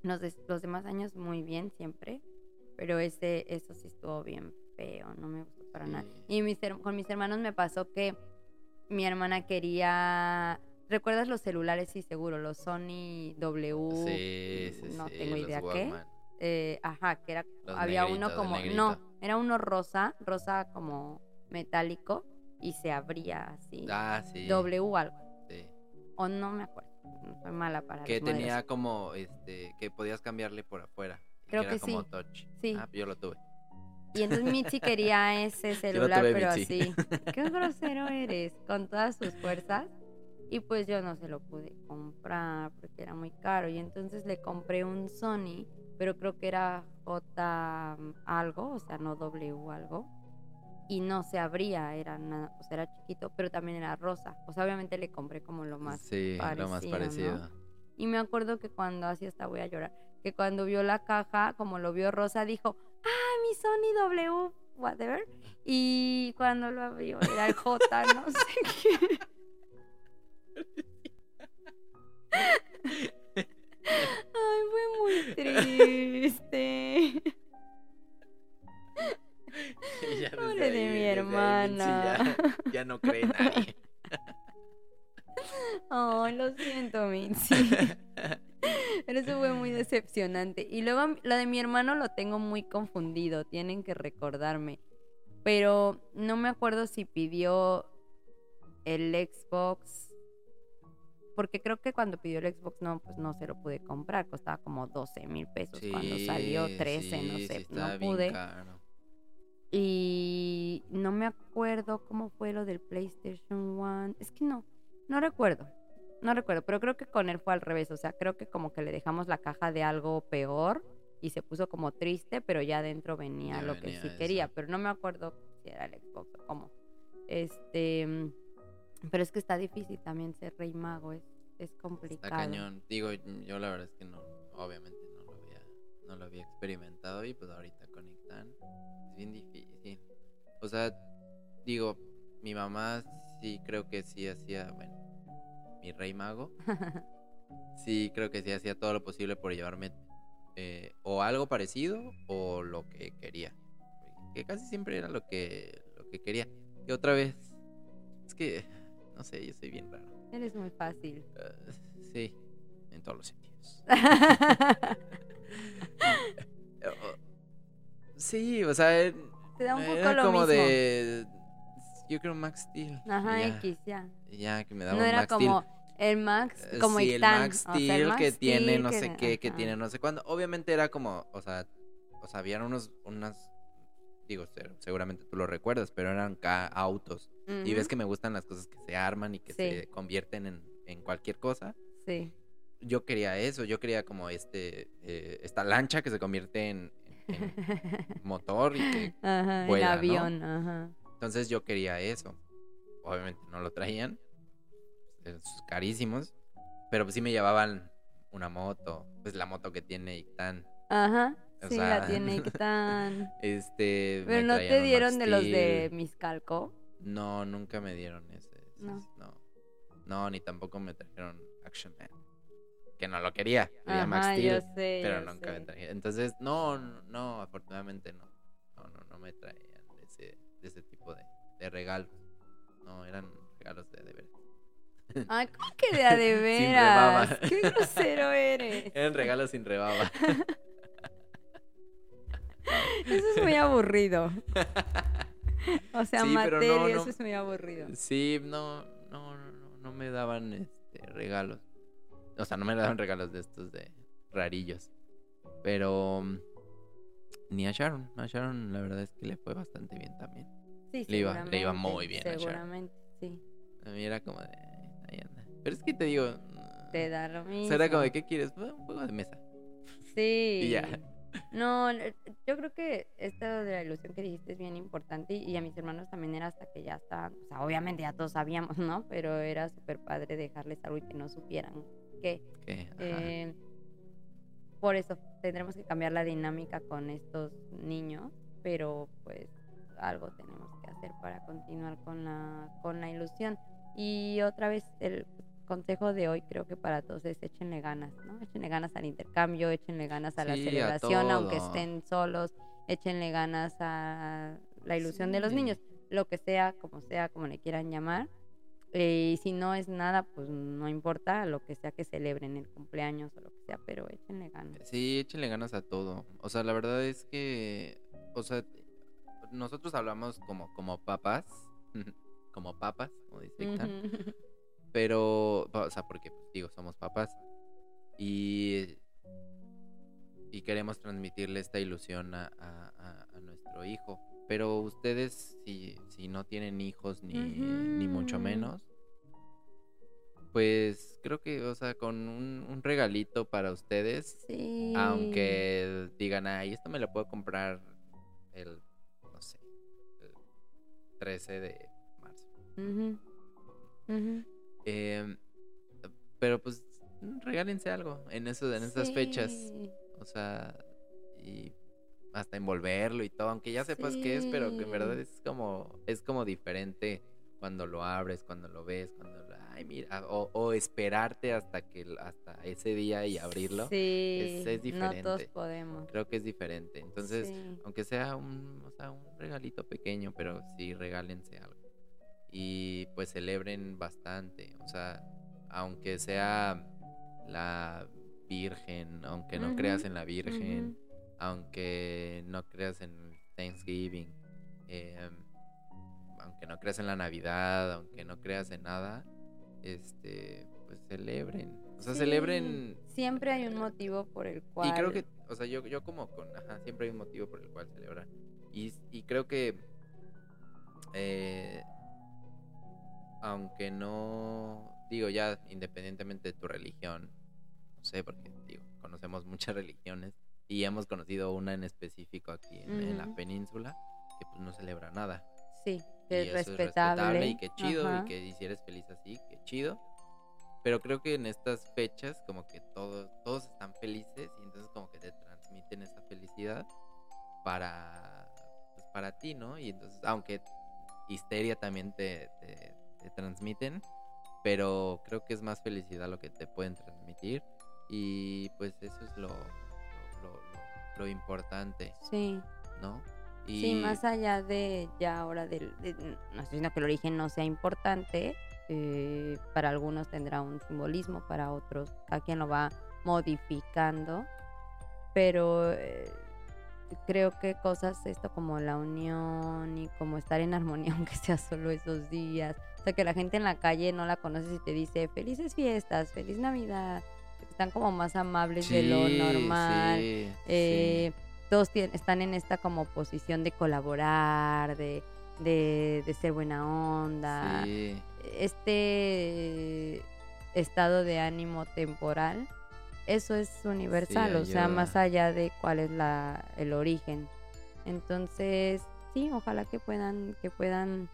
los, des- los demás años muy bien siempre, pero ese eso sí estuvo bien feo, no me gustó para nada. Sí. Y mis con mis hermanos me pasó que mi hermana quería... ¿Recuerdas los celulares? Sí, seguro, los Sony W. Sí, sí, no sí, tengo idea qué. Eh, ajá, que era Los había uno negritos, el como no, era uno rosa, rosa como metálico y se abría así. Ah, sí. W algo. sí. O no me acuerdo. Soy mala para Que modelos. tenía como, este, que podías cambiarle por afuera. Creo era que como sí. touch. Sí. Ah, yo lo tuve. Y entonces Mitzi quería ese celular, tuve, pero Mitzi. así. Qué grosero eres, con todas sus fuerzas. Y pues yo no se lo pude comprar porque era muy caro. Y entonces le compré un Sony, pero creo que era J algo, o sea, no W algo. Y no se abría, era nada, o sea, era chiquito, pero también era rosa. O sea, obviamente le compré como lo más sí, lo más parecido, ¿no? parecido. Y me acuerdo que cuando, así hasta voy a llorar, que cuando vio la caja, como lo vio Rosa, dijo, ah, mi Sony W, whatever. Y cuando lo abrió era el J, no sé qué. Ay, fue muy triste. Ya Pobre de mi ahí hermana. Ya, ya no cree nadie. Ay, lo siento, Mitzi. Pero eso fue muy decepcionante. Y luego lo de mi hermano lo tengo muy confundido, tienen que recordarme. Pero no me acuerdo si pidió el Xbox. Porque creo que cuando pidió el Xbox no, pues no se lo pude comprar. Costaba como 12 mil pesos cuando salió, 13, no sé, sí, no pude. caro. Y no me acuerdo cómo fue lo del PlayStation One. Es que no, no recuerdo. No recuerdo, pero creo que con él fue al revés. O sea, creo que como que le dejamos la caja de algo peor y se puso como triste, pero ya adentro venía Ya lo que sí eso. quería. Pero no me acuerdo si era el Xbox o cómo. Este. mm, Pero es que está difícil también ser rey mago. Es, es Está complicado. cañón. Digo, yo la verdad es que no, obviamente no lo había, experimentado y pues ahorita con Ictan es bien difícil. O sea, digo, mi mamá sí creo que sí hacía, bueno, mi rey mago sí, creo que sí hacía todo lo posible por llevarme eh, o algo parecido o lo que quería. Que casi siempre era lo que, lo que quería. Y otra vez, es que, no sé, yo soy bien raro. Eres muy fácil. Uh, sí, en todos los sentidos. sí, o sea, Te da un poco era lo como mismo. de. Yo creo Max Steel. Ajá, ya, X, ya. ya, que me daba No un era Max Steel. como el Max, Eh, como sí, el Max o sea, el Steel Max que tiene no que- sé qué, que ajá. tiene no sé cuándo. Obviamente era como, o sea, o sea, habían unos, unas, digo, se- seguramente tú lo recuerdas, pero eran ca- autos. Y ves que me gustan las cosas que se arman y que Sí. se convierten en, en cualquier cosa. Sí. Yo quería eso, yo quería como este, eh, esta lancha que se convierte en, en motor y que Ajá, vuela, el ¿no? avión, ajá. Entonces yo quería eso. Obviamente no lo traían. eran carísimos. Pero pues sí me llevaban una moto. Pues la moto que tiene Ictan. Ajá. O Sí, sea, la tiene Ictan. Este. Pero no te dieron de los de. Miscalco. No, nunca me dieron ese. ese- No. No. No, ni tampoco me trajeron Action Man. Que no lo quería. Quería Max Steel. yo sé. pero nunca me trajeron. Entonces, no, no, afortunadamente no. No, no, no me traían de ese, de ese tipo de, de regalos. No, eran regalos de de veras. Ay, ¿cómo que de a de veras? Qué grosero eres. Eran regalos sin rebaba. Eso es muy aburrido. O sea, Sí, no, eso es muy aburrido. Sí, no, no, no, no, no me daban este regalos. O sea, no me daban regalos de estos de rarillos. Pero mm, ni a Sharon. A Sharon la verdad es que le fue bastante bien también. Sí, Le iba- le iba seguramente, muy bien a Sharon. Seguramente, sí. A mí era como de ahí anda. Pero es que te digo, Te da lo o mismo. sea, era como de ¿qué quieres? Un juego de mesa. Sí. Y ya. No, yo creo que esto de la ilusión que dijiste es bien importante y a mis hermanos también era hasta que ya estaban, o sea, obviamente ya todos sabíamos, ¿no? Pero era súper padre dejarles algo y que no supieran. Que. Eh, por eso tendremos que cambiar la dinámica con estos niños, pero pues algo tenemos que hacer para continuar con la, con la ilusión. Y otra vez el consejo de hoy creo que para todos es échenle ganas, ¿no? Échenle ganas al intercambio, échenle ganas a la a celebración, aunque estén solos, échenle ganas a la ilusión de los niños, lo que sea, como sea, como le quieran llamar. Eh, y si no es nada, pues no importa, lo que sea que celebren el cumpleaños o lo que sea, pero échenle ganas. Sí, échenle ganas a todo. O sea, la verdad es que, o sea, nosotros hablamos como, como papás, como papas, como dice pero, o sea, porque, pues, digo, somos papás y, y queremos transmitirle esta ilusión a- a nuestro hijo. Pero ustedes, si, si no tienen hijos ni, ni mucho menos, pues creo que, o sea, con un, un regalito para ustedes, Sí. aunque digan, ay, esto me lo puedo comprar el, no sé, el 13 de marzo. Em, pero pues regálense algo en eso, en esas fechas. Sí. O sea, y hasta envolverlo y todo, aunque ya sepas qué es, pero que en verdad Sí. es como, es como diferente cuando lo abres, cuando lo ves, cuando lo, ay mira, o, o esperarte hasta que hasta ese día y abrirlo. Sí, es no todos diferente. podemos. Creo que es diferente. Entonces, Sí. aunque sea un, o sea, un regalito pequeño, pero sí regálense algo. Y pues celebren bastante. O sea, aunque sea la Virgen, aunque no creas en la Virgen. Aunque no creas en Thanksgiving, em, aunque no creas en la Navidad, aunque no creas en nada, este, pues celebren. O sea, Sí, celebren Siempre hay un motivo por el cual. y creo que, o sea, yo, yo como con, ajá, siempre hay un motivo por el cual celebrar. Y, y creo que, eh, aunque no, digo ya, independientemente de tu religión, no sé, porque, digo, conocemos muchas religiones y hemos conocido una en específico aquí en, en la península que pues no celebra nada. Sí, Y que es eso es respetable. y que chido Ajá. y que si eres feliz así, que chido. Pero creo que en estas fechas como que todos todos están felices y entonces como que te transmiten esa felicidad para pues, para ti, ¿no? Y entonces aunque histeria también te, te, te transmiten, pero creo que es más felicidad lo que te pueden transmitir Y pues eso es lo, lo- importante, Sí. ¿no? Sí, más allá de ya ahora del, de- no estoy diciendo que el origen no sea importante, eh, para algunos tendrá un simbolismo, para otros cada quien lo va modificando, pero eh, creo que cosas esto como la unión y como estar en armonía aunque sea solo esos días, o sea que la gente en la calle no la conoces y te dice felices fiestas, feliz Navidad, están como más amables de lo Sí, normal sí, sí. eh, todos tien- están en esta como posición de colaborar, de, de, de ser buena onda. Sí, Este estado de ánimo temporal, eso es universal, o sea, más allá de cuál es la, el origen. Entonces, sí, ojalá que puedan, que puedan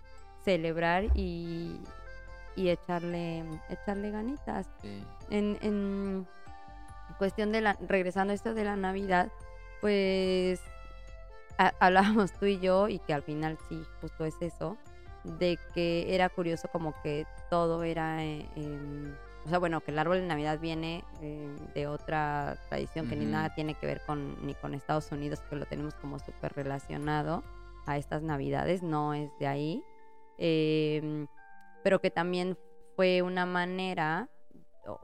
celebrar y, y echarle, echarle ganitas. Sí. en, en cuestión de la, regresando a esto de la Navidad, pues a- hablábamos tú y yo, y que al final sí, justo es eso, de que era curioso como que todo era, eh, em, o sea, bueno, que el árbol de Navidad viene eh, de otra tradición que ni nada tiene que ver con, ni con Estados Unidos, que lo tenemos como súper relacionado a estas Navidades, no es de ahí, em, pero que también fue una manera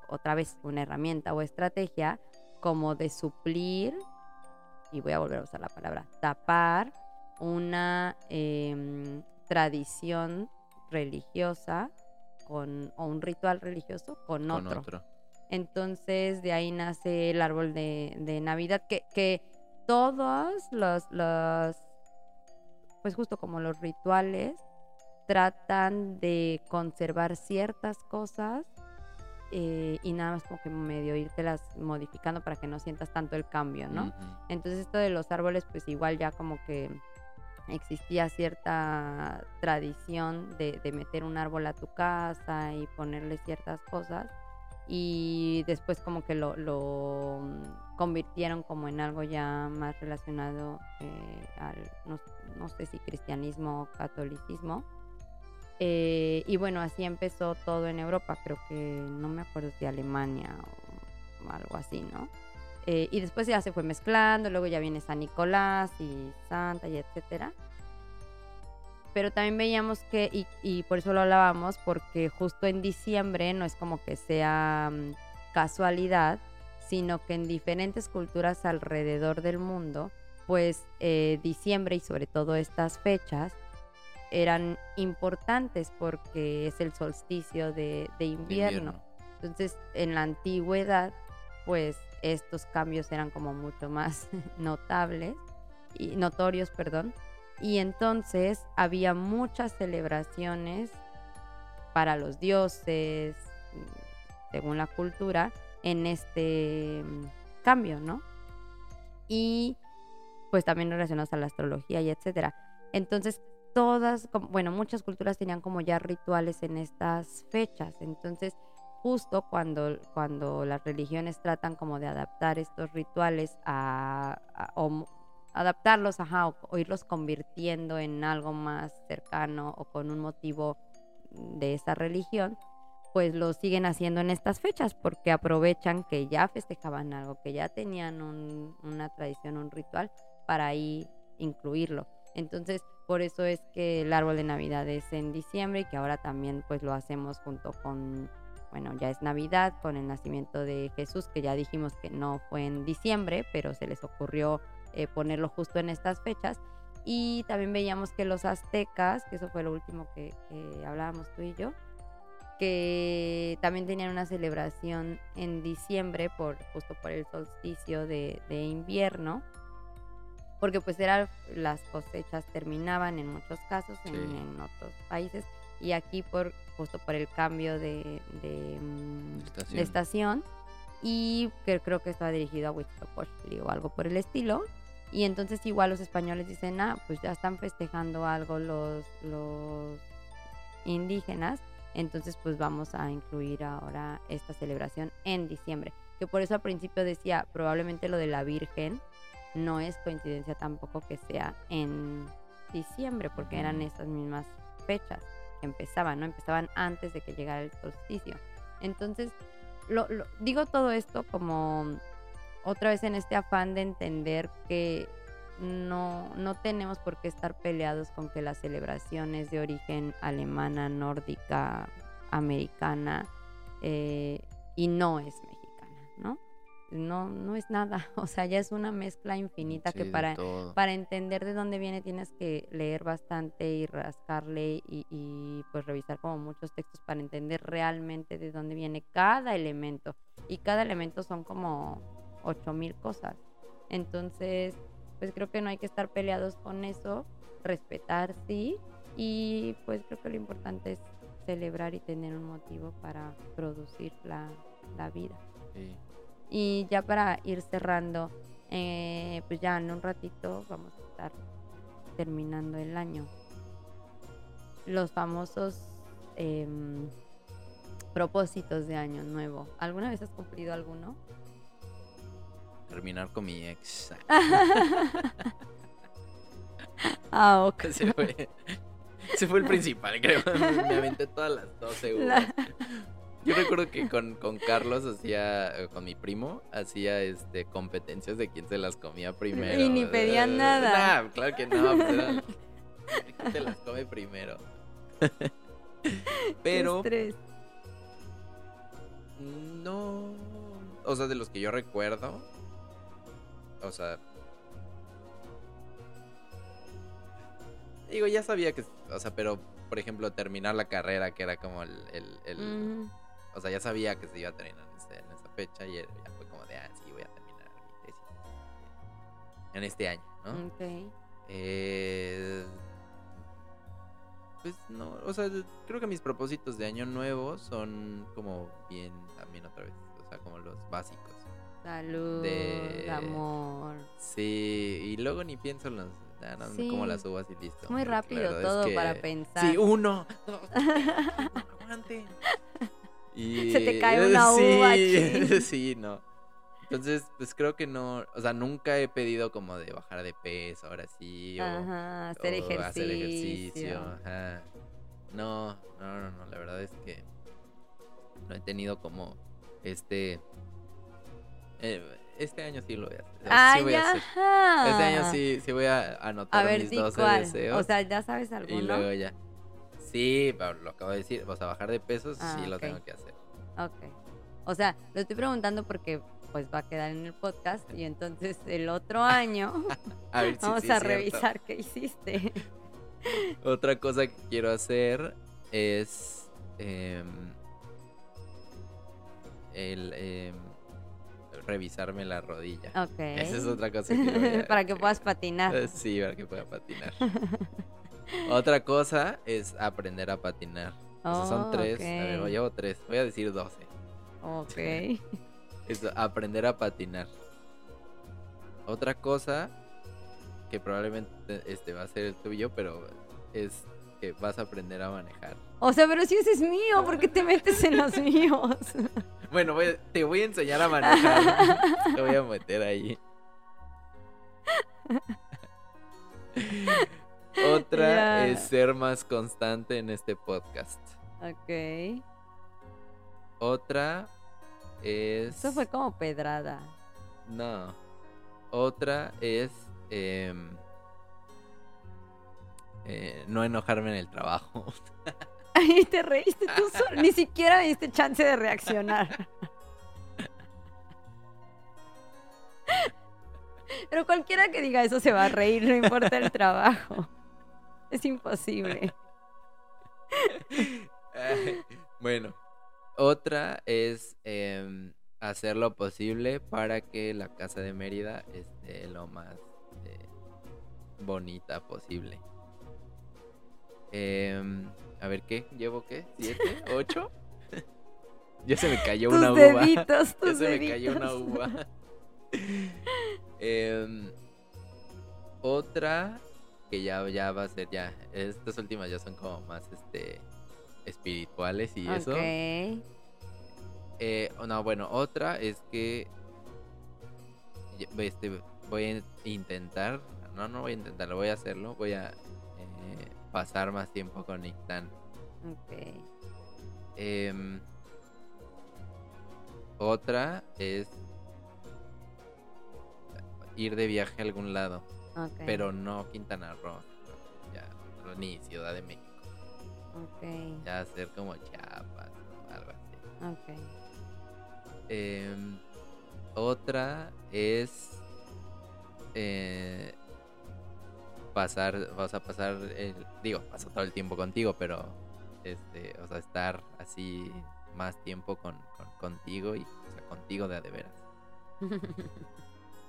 otra vez una herramienta o estrategia como de suplir, y voy a volver a usar la palabra, tapar una em, tradición religiosa con, o un ritual religioso con, Con otro. otro. Entonces de ahí nace el árbol de, de Navidad, que, que todos los, los, pues justo como los rituales, tratan de conservar ciertas cosas eh, y nada más como que medio irtelas modificando para que no sientas tanto el cambio, ¿no? Entonces esto de los árboles pues igual ya como que existía cierta tradición de, de meter un árbol a tu casa y ponerle ciertas cosas y después como que lo, lo, mm, convirtieron como en algo ya más relacionado eh, al, no, no sé si cristianismo o catolicismo. Eh, y bueno, así empezó todo en Europa, creo que no me acuerdo si Alemania o algo así, ¿no? Eh, y después ya se fue mezclando, luego ya viene San Nicolás y Santa y etcétera. Pero también veíamos que, y, por eso lo hablábamos, porque justo en diciembre no es como que sea mm, casualidad, sino que en diferentes culturas alrededor del mundo, pues eh, diciembre y sobre todo estas fechas eran importantes porque es el solsticio de, de De invierno. Entonces, en la antigüedad, pues estos cambios eran como mucho más notables y notorios, perdón. Y entonces había muchas celebraciones para los dioses, según la cultura, en este mm, cambio, ¿no? Y pues también relacionados a la astrología y etcétera. Entonces, todas, bueno, muchas culturas tenían como ya rituales en estas fechas. Entonces, justo cuando, cuando las religiones tratan como de adaptar estos rituales a, o adaptarlos, ajá, o, o irlos convirtiendo en algo más cercano o con un motivo de esa religión, pues lo siguen haciendo en estas fechas porque aprovechan que ya festejaban algo, que ya tenían un- una tradición, un ritual, para ahí incluirlo. Entonces, por eso es que el árbol de Navidad es en diciembre y que ahora también pues lo hacemos junto con, bueno, ya es Navidad, con el nacimiento de Jesús, que ya dijimos que no fue en diciembre, pero se les ocurrió eh, ponerlo justo en estas fechas. Y también veíamos que los aztecas, que eso fue lo último que, hablábamos tú y yo, que también tenían una celebración en diciembre por justo por el solsticio de invierno porque pues era las cosechas terminaban en muchos casos en, Sí. en otros países y aquí por justo por el cambio de, de, mm, de Estación. estación y que creo que estaba dirigido a Huitzilopochtli o algo por el estilo y entonces igual los españoles dicen ah pues ya están festejando algo los los indígenas entonces pues vamos a incluir ahora esta celebración en diciembre que por eso al principio decía probablemente lo de la Virgen no es coincidencia tampoco que sea en diciembre, porque eran esas mismas fechas que empezaban, ¿no? Empezaban antes de que llegara el solsticio. Entonces, lo- lo- digo todo esto como otra vez en este afán de entender que no, no tenemos por qué estar peleados con que las celebraciones de origen alemana, nórdica, americana, eh, y no es mexicana, ¿no? No, no es nada, o sea, ya es una mezcla infinita Sí, que para, para entender de dónde viene tienes que leer bastante y rascarle y, y, pues revisar como muchos textos para entender realmente de dónde viene cada elemento. Y cada elemento son como 8000 cosas. Entonces, pues creo que no hay que estar peleados con eso, respetar sí, y pues creo que lo importante es celebrar y tener un motivo para producir la, la vida. Sí. Y ya para ir cerrando, eh, pues ya en un ratito vamos a estar terminando el año. Los famosos em, propósitos de año nuevo. ¿Alguna vez has cumplido alguno? Terminar con mi ex. Ah, ok. Ese fue, ese fue el principal, creo. Me aventé todas las 12 uvas. La- Yo recuerdo que con, con Carlos hacía, eh, con mi primo, hacía este competencias de quién se las comía primero. Y ni pedían Eh, nada. nah, claro que no, pues era- ¿quién se las come primero? Pero no, o sea, de los que yo recuerdo, o sea, digo, ya sabía que, o sea, pero por ejemplo, terminar la carrera, que era como el, el- el- Mm, o sea, ya sabía que se iba a terminar en, ese- en esa fecha y ya fue como de, ah, sí, voy a terminar mi tesis en este año, ¿no? ok. Eh, pues no, o sea, creo que mis propósitos de año nuevo son como bien también otra vez, o sea, como los básicos. Salud, De- amor. Sí, y luego ni pienso en los, no, Sí. como las uvas y listo. Es muy rápido es todo que- para pensar. Sí, uno, dos, aguante. Y, Se te cae una uva, Sí, no. Entonces, pues creo que no, o sea, nunca he pedido como de bajar de peso, ahora sí, o, Ajá, hacer o ejercicio. hacer ejercicio, ajá. No, no, no, no, la verdad es que no he tenido como este eh, este año sí lo voy a hacer. Ah, sí voy a ya. hacer. Este año sí, sí voy a anotar A ver, mis di 12 cuál. deseos. O sea, ¿ya sabes y alguno? luego ya. Sí, lo acabo de decir, o sea, bajar de peso Ah, sí lo tengo que hacer. Ok. O sea, lo estoy preguntando porque pues va a quedar en el podcast y entonces el otro año A ver si vamos sí a cierto. revisar qué hiciste. Otra cosa que quiero hacer es el em, revisarme la rodilla. Ok. Esa es otra cosa que voy a- Para que puedas patinar. Eh, Sí, para que pueda patinar. Otra cosa es aprender a patinar. O sea, son Oh, tres. A ver, llevo tres. Voy a decir doce. Ok. Es aprender a patinar. Otra cosa que probablemente este va a ser el tuyo, pero es que vas a aprender a manejar. O sea, pero si ese es mío, ¿por qué te metes en los míos? Bueno, voy- te voy a enseñar a manejar. te voy a meter ahí. Otra es ser más constante en este podcast. Ok. Otra es. Eso fue como pedrada. No. Otra es. em, eh, no enojarme en el trabajo. Ay, te reíste tú solo. Ni siquiera me diste chance de reaccionar. Pero cualquiera que diga eso se va a reír, no importa el trabajo. Es imposible. Bueno, otra es em, hacer lo posible para que la casa de Mérida esté lo más eh, bonita posible. Em, a ver, ¿qué? ¿Llevo qué? ¿Siete? ¿Ocho? ya se me cayó tus una uva. deditos, Ya tus se me cayó una uva. Em, otra que ya, ya va a ser ya. Estas últimas ya son como más este espirituales y eso. Eh, no, bueno, otra es que este, voy a intentar, no, no voy a intentarlo, voy a hacerlo, voy a eh, pasar más tiempo con Ictan. Ok. Em, Otra es ir de viaje a algún lado, Pero no Quintana Roo, ya, ni Ciudad de México, Ok. ya hacer como Chiapas o algo así. Ok. Em, otra es eh, pasar, o sea, pasar, el, digo, paso todo el tiempo contigo, pero este, o sea, estar así más tiempo con, con- contigo y o sea, contigo de a de veras.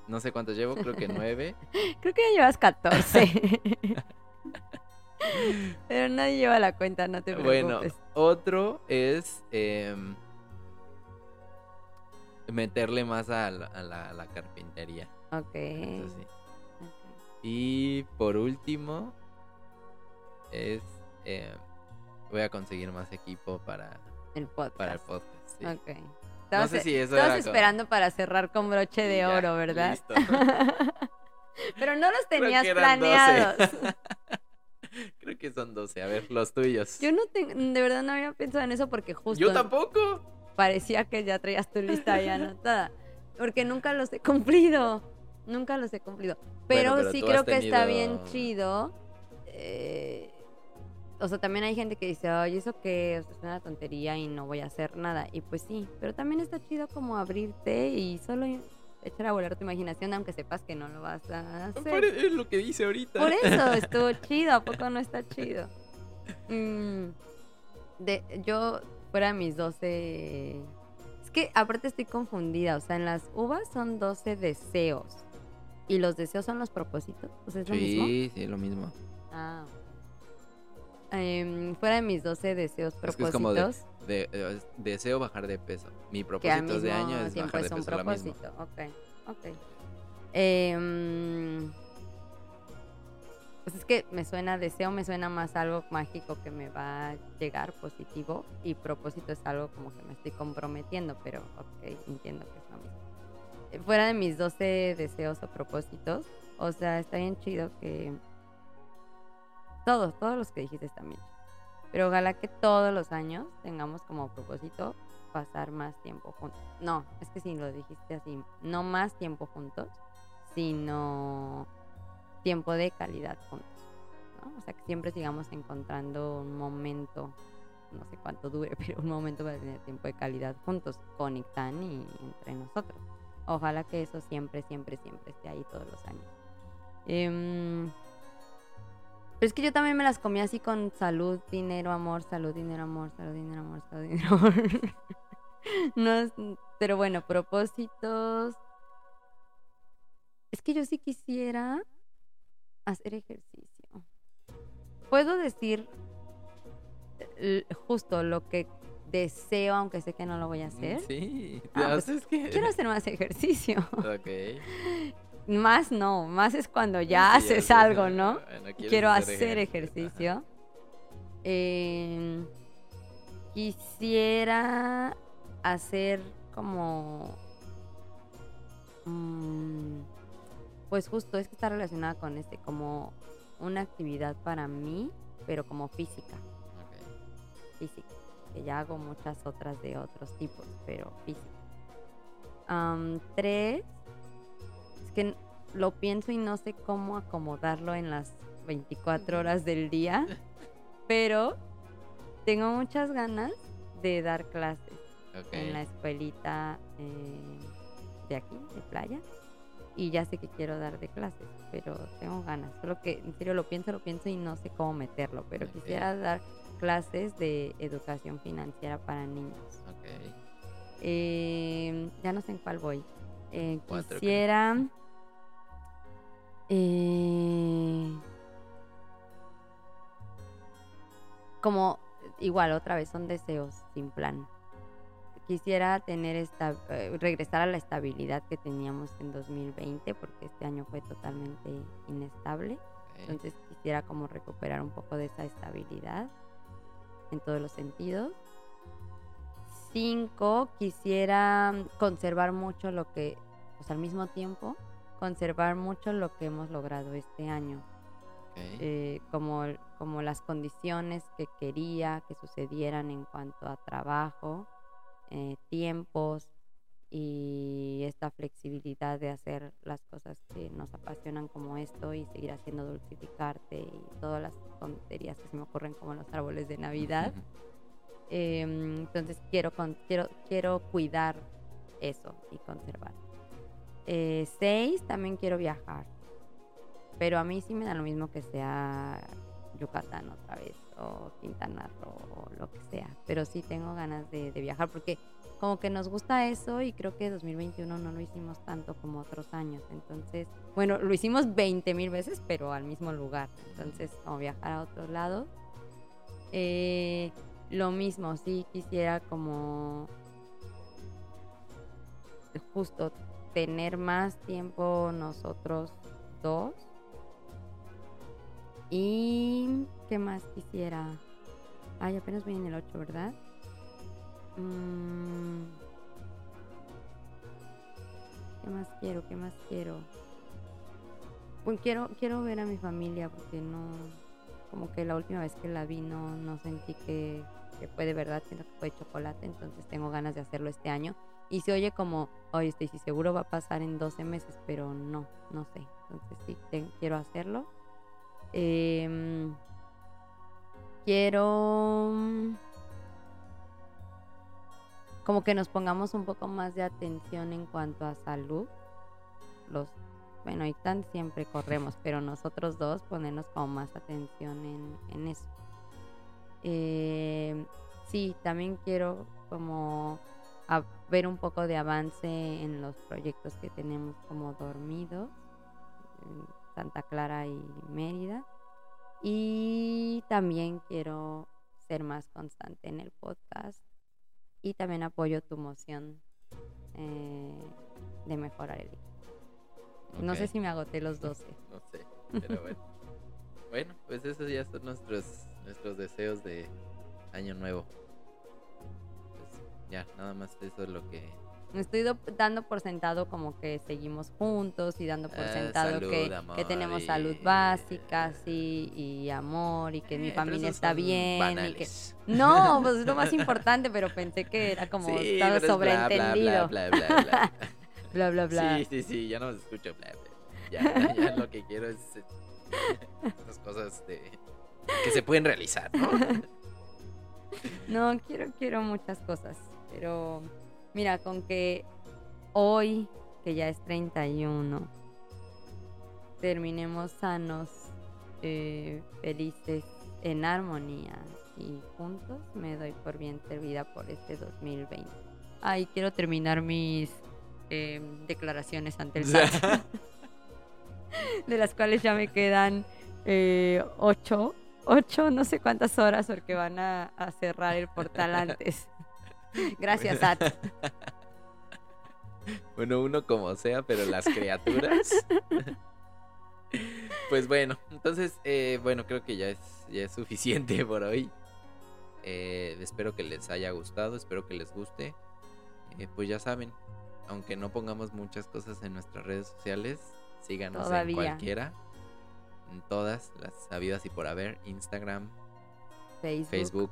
No sé cuántos llevo, creo que nueve. Creo que ya llevas 14. Pero nadie lleva la cuenta, no te Bueno, preocupes. otro es em, meterle más a la, a la- a la carpintería. Ok. Eso sí. ok. Y por último, es. eh, voy a conseguir más equipo para, El podcast. para el podcast. sí. Ok. No Estabas, sé si eso estabas era como- esperando para cerrar con broche de ya, oro, ¿verdad? listo. Pero no los tenías eran 12. planeados. Creo que son 12. A ver, los tuyos. Yo no tengo, de verdad no había pensado en eso porque justo Yo tampoco. parecía que ya traías tu lista ahí anotada. Porque nunca los he cumplido. Nunca los he cumplido. Pero, pero sí creo que está bien chido. eh, o sea, también hay gente que dice, oye, ¿eso qué? O sea, es una tontería y no voy a hacer nada. Y pues sí, pero también está chido como abrirte y solo echar a volar tu imaginación, aunque sepas que no lo vas a hacer. Pare- Es lo que dice ahorita. Por eso estuvo chido, ¿a poco no está chido? Mm, de, yo, fuera de mis 12. Es que aparte estoy confundida. O sea, en las uvas son 12 deseos. ¿Y los deseos son los propósitos? O sea, ¿es lo mismo? Sí, sí, lo mismo. Ah. Em, fuera de mis 12 deseos Es que es propósitos. como de, de- eh, deseo bajar de peso. Mi propósito de año es bajar de es un peso. Lo mismo. Ok, ok. Em, pues es que me suena deseo, me suena más algo mágico que me va a llegar positivo y propósito es algo como que me estoy comprometiendo, pero ok, entiendo que es lo mismo. Eh, Fuera de mis 12 deseos o propósitos, o sea, está bien chido que todos, todos los que dijiste chidos. Pero ojalá que todos los años tengamos como propósito pasar más tiempo juntos. No, es que si lo dijiste así, no más tiempo juntos, sino tiempo de calidad juntos. O sea, que siempre sigamos encontrando un momento, no sé cuánto dure, pero un momento para tener tiempo de calidad juntos, con Ictan y entre nosotros. Ojalá que eso siempre, siempre, siempre esté ahí todos los años. Em, pero es que yo también me las comí así con salud, dinero, amor, salud, dinero, amor, salud, dinero, amor, salud, dinero, amor. no, es- pero bueno, propósitos. Es que yo sí quisiera hacer ejercicio. Puedo decir l- justo lo que deseo, aunque sé que no lo voy a hacer. Mm, Sí, Ah, pues, que... Quiero hacer más ejercicio. Ok. Más no, más es cuando ya Sí, haces algo, ¿no? bueno, quieres quiero hacer ejercicio. Eh, quisiera hacer como... mm, pues justo, es que está relacionada con este, como una actividad para mí, pero como física, Ok. física. Que ya hago muchas otras de otros tipos, pero física. Tres, es que lo pienso y no sé cómo acomodarlo en las 24 horas del día, pero tengo muchas ganas de dar clases en la escuelita eh, de aquí, de playa. Y ya sé que quiero dar de clases, pero tengo ganas. Solo que en serio lo pienso, lo pienso y no sé cómo meterlo. Pero quisiera dar clases de educación financiera para niños. Eh, ya no sé en cuál voy. Eh, Cuatro, creo. Eh, como igual otra vez son deseos sin plan. Quisiera tener esta eh, regresar a la estabilidad que teníamos en 2020 porque este año fue totalmente inestable. Entonces quisiera como recuperar un poco de esa estabilidad en todos los sentidos. Cinco, quisiera conservar mucho lo que, pues al mismo tiempo, conservar mucho lo que hemos logrado este año. Eh, como, como las condiciones que quería que sucedieran en cuanto a trabajo, eh, tiempos, y esta flexibilidad de hacer las cosas que nos apasionan como esto y seguir haciendo dulcificarte y todas las tonterías que se me ocurren como los árboles de Navidad. Em, entonces quiero, quiero, quiero cuidar eso y conservar. Eh, seis, también quiero viajar. Pero a mí sí me da lo mismo que sea Yucatán otra vez o Quintana Roo o lo que sea. Pero sí tengo ganas de, viajar porque como que nos gusta eso y creo que 2021 no lo hicimos tanto como otros años. Entonces, bueno, lo hicimos 20 mil veces, pero al mismo lugar. Entonces, como viajar a otros lados. Eh, lo mismo, sí quisiera como justo tener más tiempo nosotros dos. Y qué más quisiera. Ay, apenas voy en el 8, ¿verdad? Mm. ¿Qué más quiero? ¿Qué más quiero? Bueno, quiero, quiero ver a mi familia porque no, como que la última vez que la vi no, no sentí que, que fue de verdad, sino que fue chocolate, entonces tengo ganas de hacerlo este año. Y se oye como, oye, Stacy, seguro va a pasar en 12 meses, pero no, no sé. Entonces sí, quiero hacerlo. Em, quiero como que nos pongamos un poco más de atención en cuanto a salud. Los, bueno, y tan siempre corremos, pero nosotros dos ponernos como más atención en, en eso. Eh, sí, también quiero como ver un poco de avance en los proyectos que tenemos como dormidos, Santa Clara y Mérida. Y también quiero ser más constante en el podcast y también apoyo tu moción eh, de mejorar el No sé si me agoté los 12. no sé, pero bueno. bueno, pues esos ya son nuestros, nuestros deseos de año nuevo. Pues ya, nada más eso es lo que me estoy dando por sentado como que seguimos juntos y dando por ah, sentado que, que, tenemos salud básica, sí, y amor, y que mi eh, familia está bien. Y que... No, pues es lo más importante, pero pensé que era como estaba sobreentendido. Bla bla bla, bla, bla, bla, bla. Sí, sí, sí, ya no me escucho bla, bla. Ya, ya lo que quiero es eh, esas cosas de, que se pueden realizar, ¿no? No, quiero, quiero muchas cosas, pero Mira, con que hoy, que ya es 31, terminemos sanos, eh, felices, en armonía y juntos, me doy por bien servida por este 2020. Ay, quiero terminar mis em, declaraciones ante el SAT, de las cuales ya me quedan eh, ocho, ocho, no sé cuántas horas porque van a, a cerrar el portal antes. Gracias, Sat. Bueno, uno como sea, pero las criaturas. pues bueno, entonces, eh, bueno, creo que ya es, ya es suficiente por hoy. Eh, espero que les haya gustado, espero que les guste. Eh, pues ya saben, aunque no pongamos muchas cosas en nuestras redes sociales, síganos en cualquiera. En todas las sabidas y por haber. Instagram, Facebook. Facebook.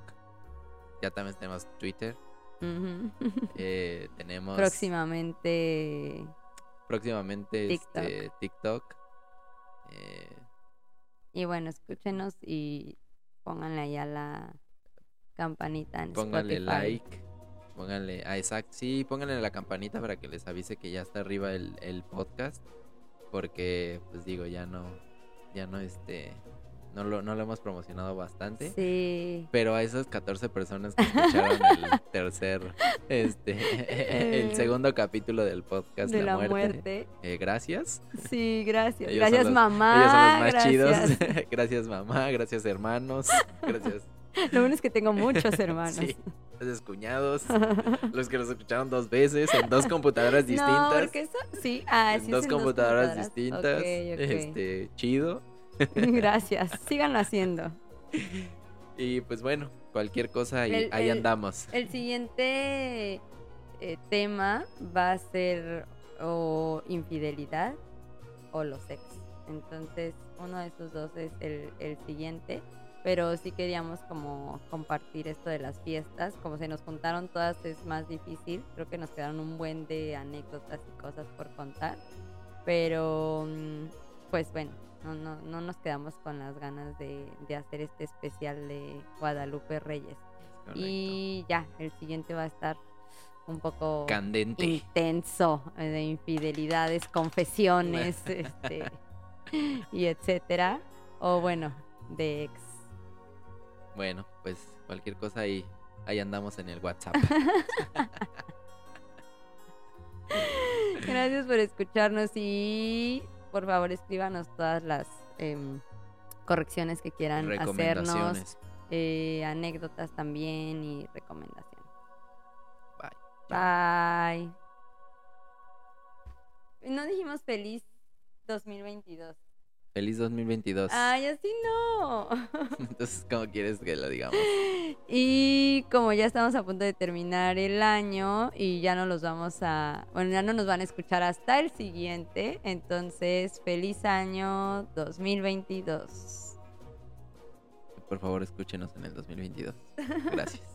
Ya también tenemos Twitter. Eh, tenemos. Próximamente. Próximamente TikTok. Este, TikTok. Eh, y bueno, escúchenos y pónganle ahí a la campanita en Pónganle like. Pónganle. Ah, exacto. Sí, pónganle la campanita para que les avise que ya está arriba el, el podcast. Porque, pues digo, ya no. Ya no este no lo, no lo hemos promocionado bastante. Sí. Pero a esas 14 personas que escucharon el tercer, este, el segundo capítulo del podcast de la, muerte, eh, gracias. Sí, gracias. gracias mamá. Ellos son los más chidos. gracias mamá, gracias hermanos, gracias. Lo bueno es que tengo muchos hermanos. Sí, gracias cuñados, los que los escucharon dos veces en dos computadoras distintas. No, porque eso, sí, ah, sí dos, computadoras distintas. Este, chido. Gracias, síganlo haciendo. Y pues bueno, cualquier cosa ahí, ahí andamos. El siguiente eh, tema va a ser o infidelidad o los ex. Entonces, uno de esos dos es el, el siguiente. Pero sí queríamos como compartir esto de las fiestas. Como se nos contaron todas es más difícil. Creo que nos quedaron un buen de anécdotas y cosas por contar. Pero mm, pues bueno, no, no, no nos quedamos con las ganas de, de hacer este especial de Guadalupe Reyes. Correcto. Y ya, el siguiente va a estar un poco Candente. intenso eh, de infidelidades, confesiones, este, y etcétera. O bueno, de ex. Bueno, pues cualquier cosa ahí, ahí andamos en el WhatsApp. Gracias por escucharnos y por favor escríbanos todas las em, correcciones que quieran hacernos, eh, anécdotas también y recomendaciones. Bye. Bye. No dijimos feliz 2022. Feliz 2022. Ay, así no. Entonces, ¿cómo quieres que lo digamos? Y como ya estamos a punto de terminar el año y ya no los vamos a, bueno, ya no nos van a escuchar hasta el siguiente, entonces feliz año 2022. Por favor, escúchenos en el 2022. Gracias.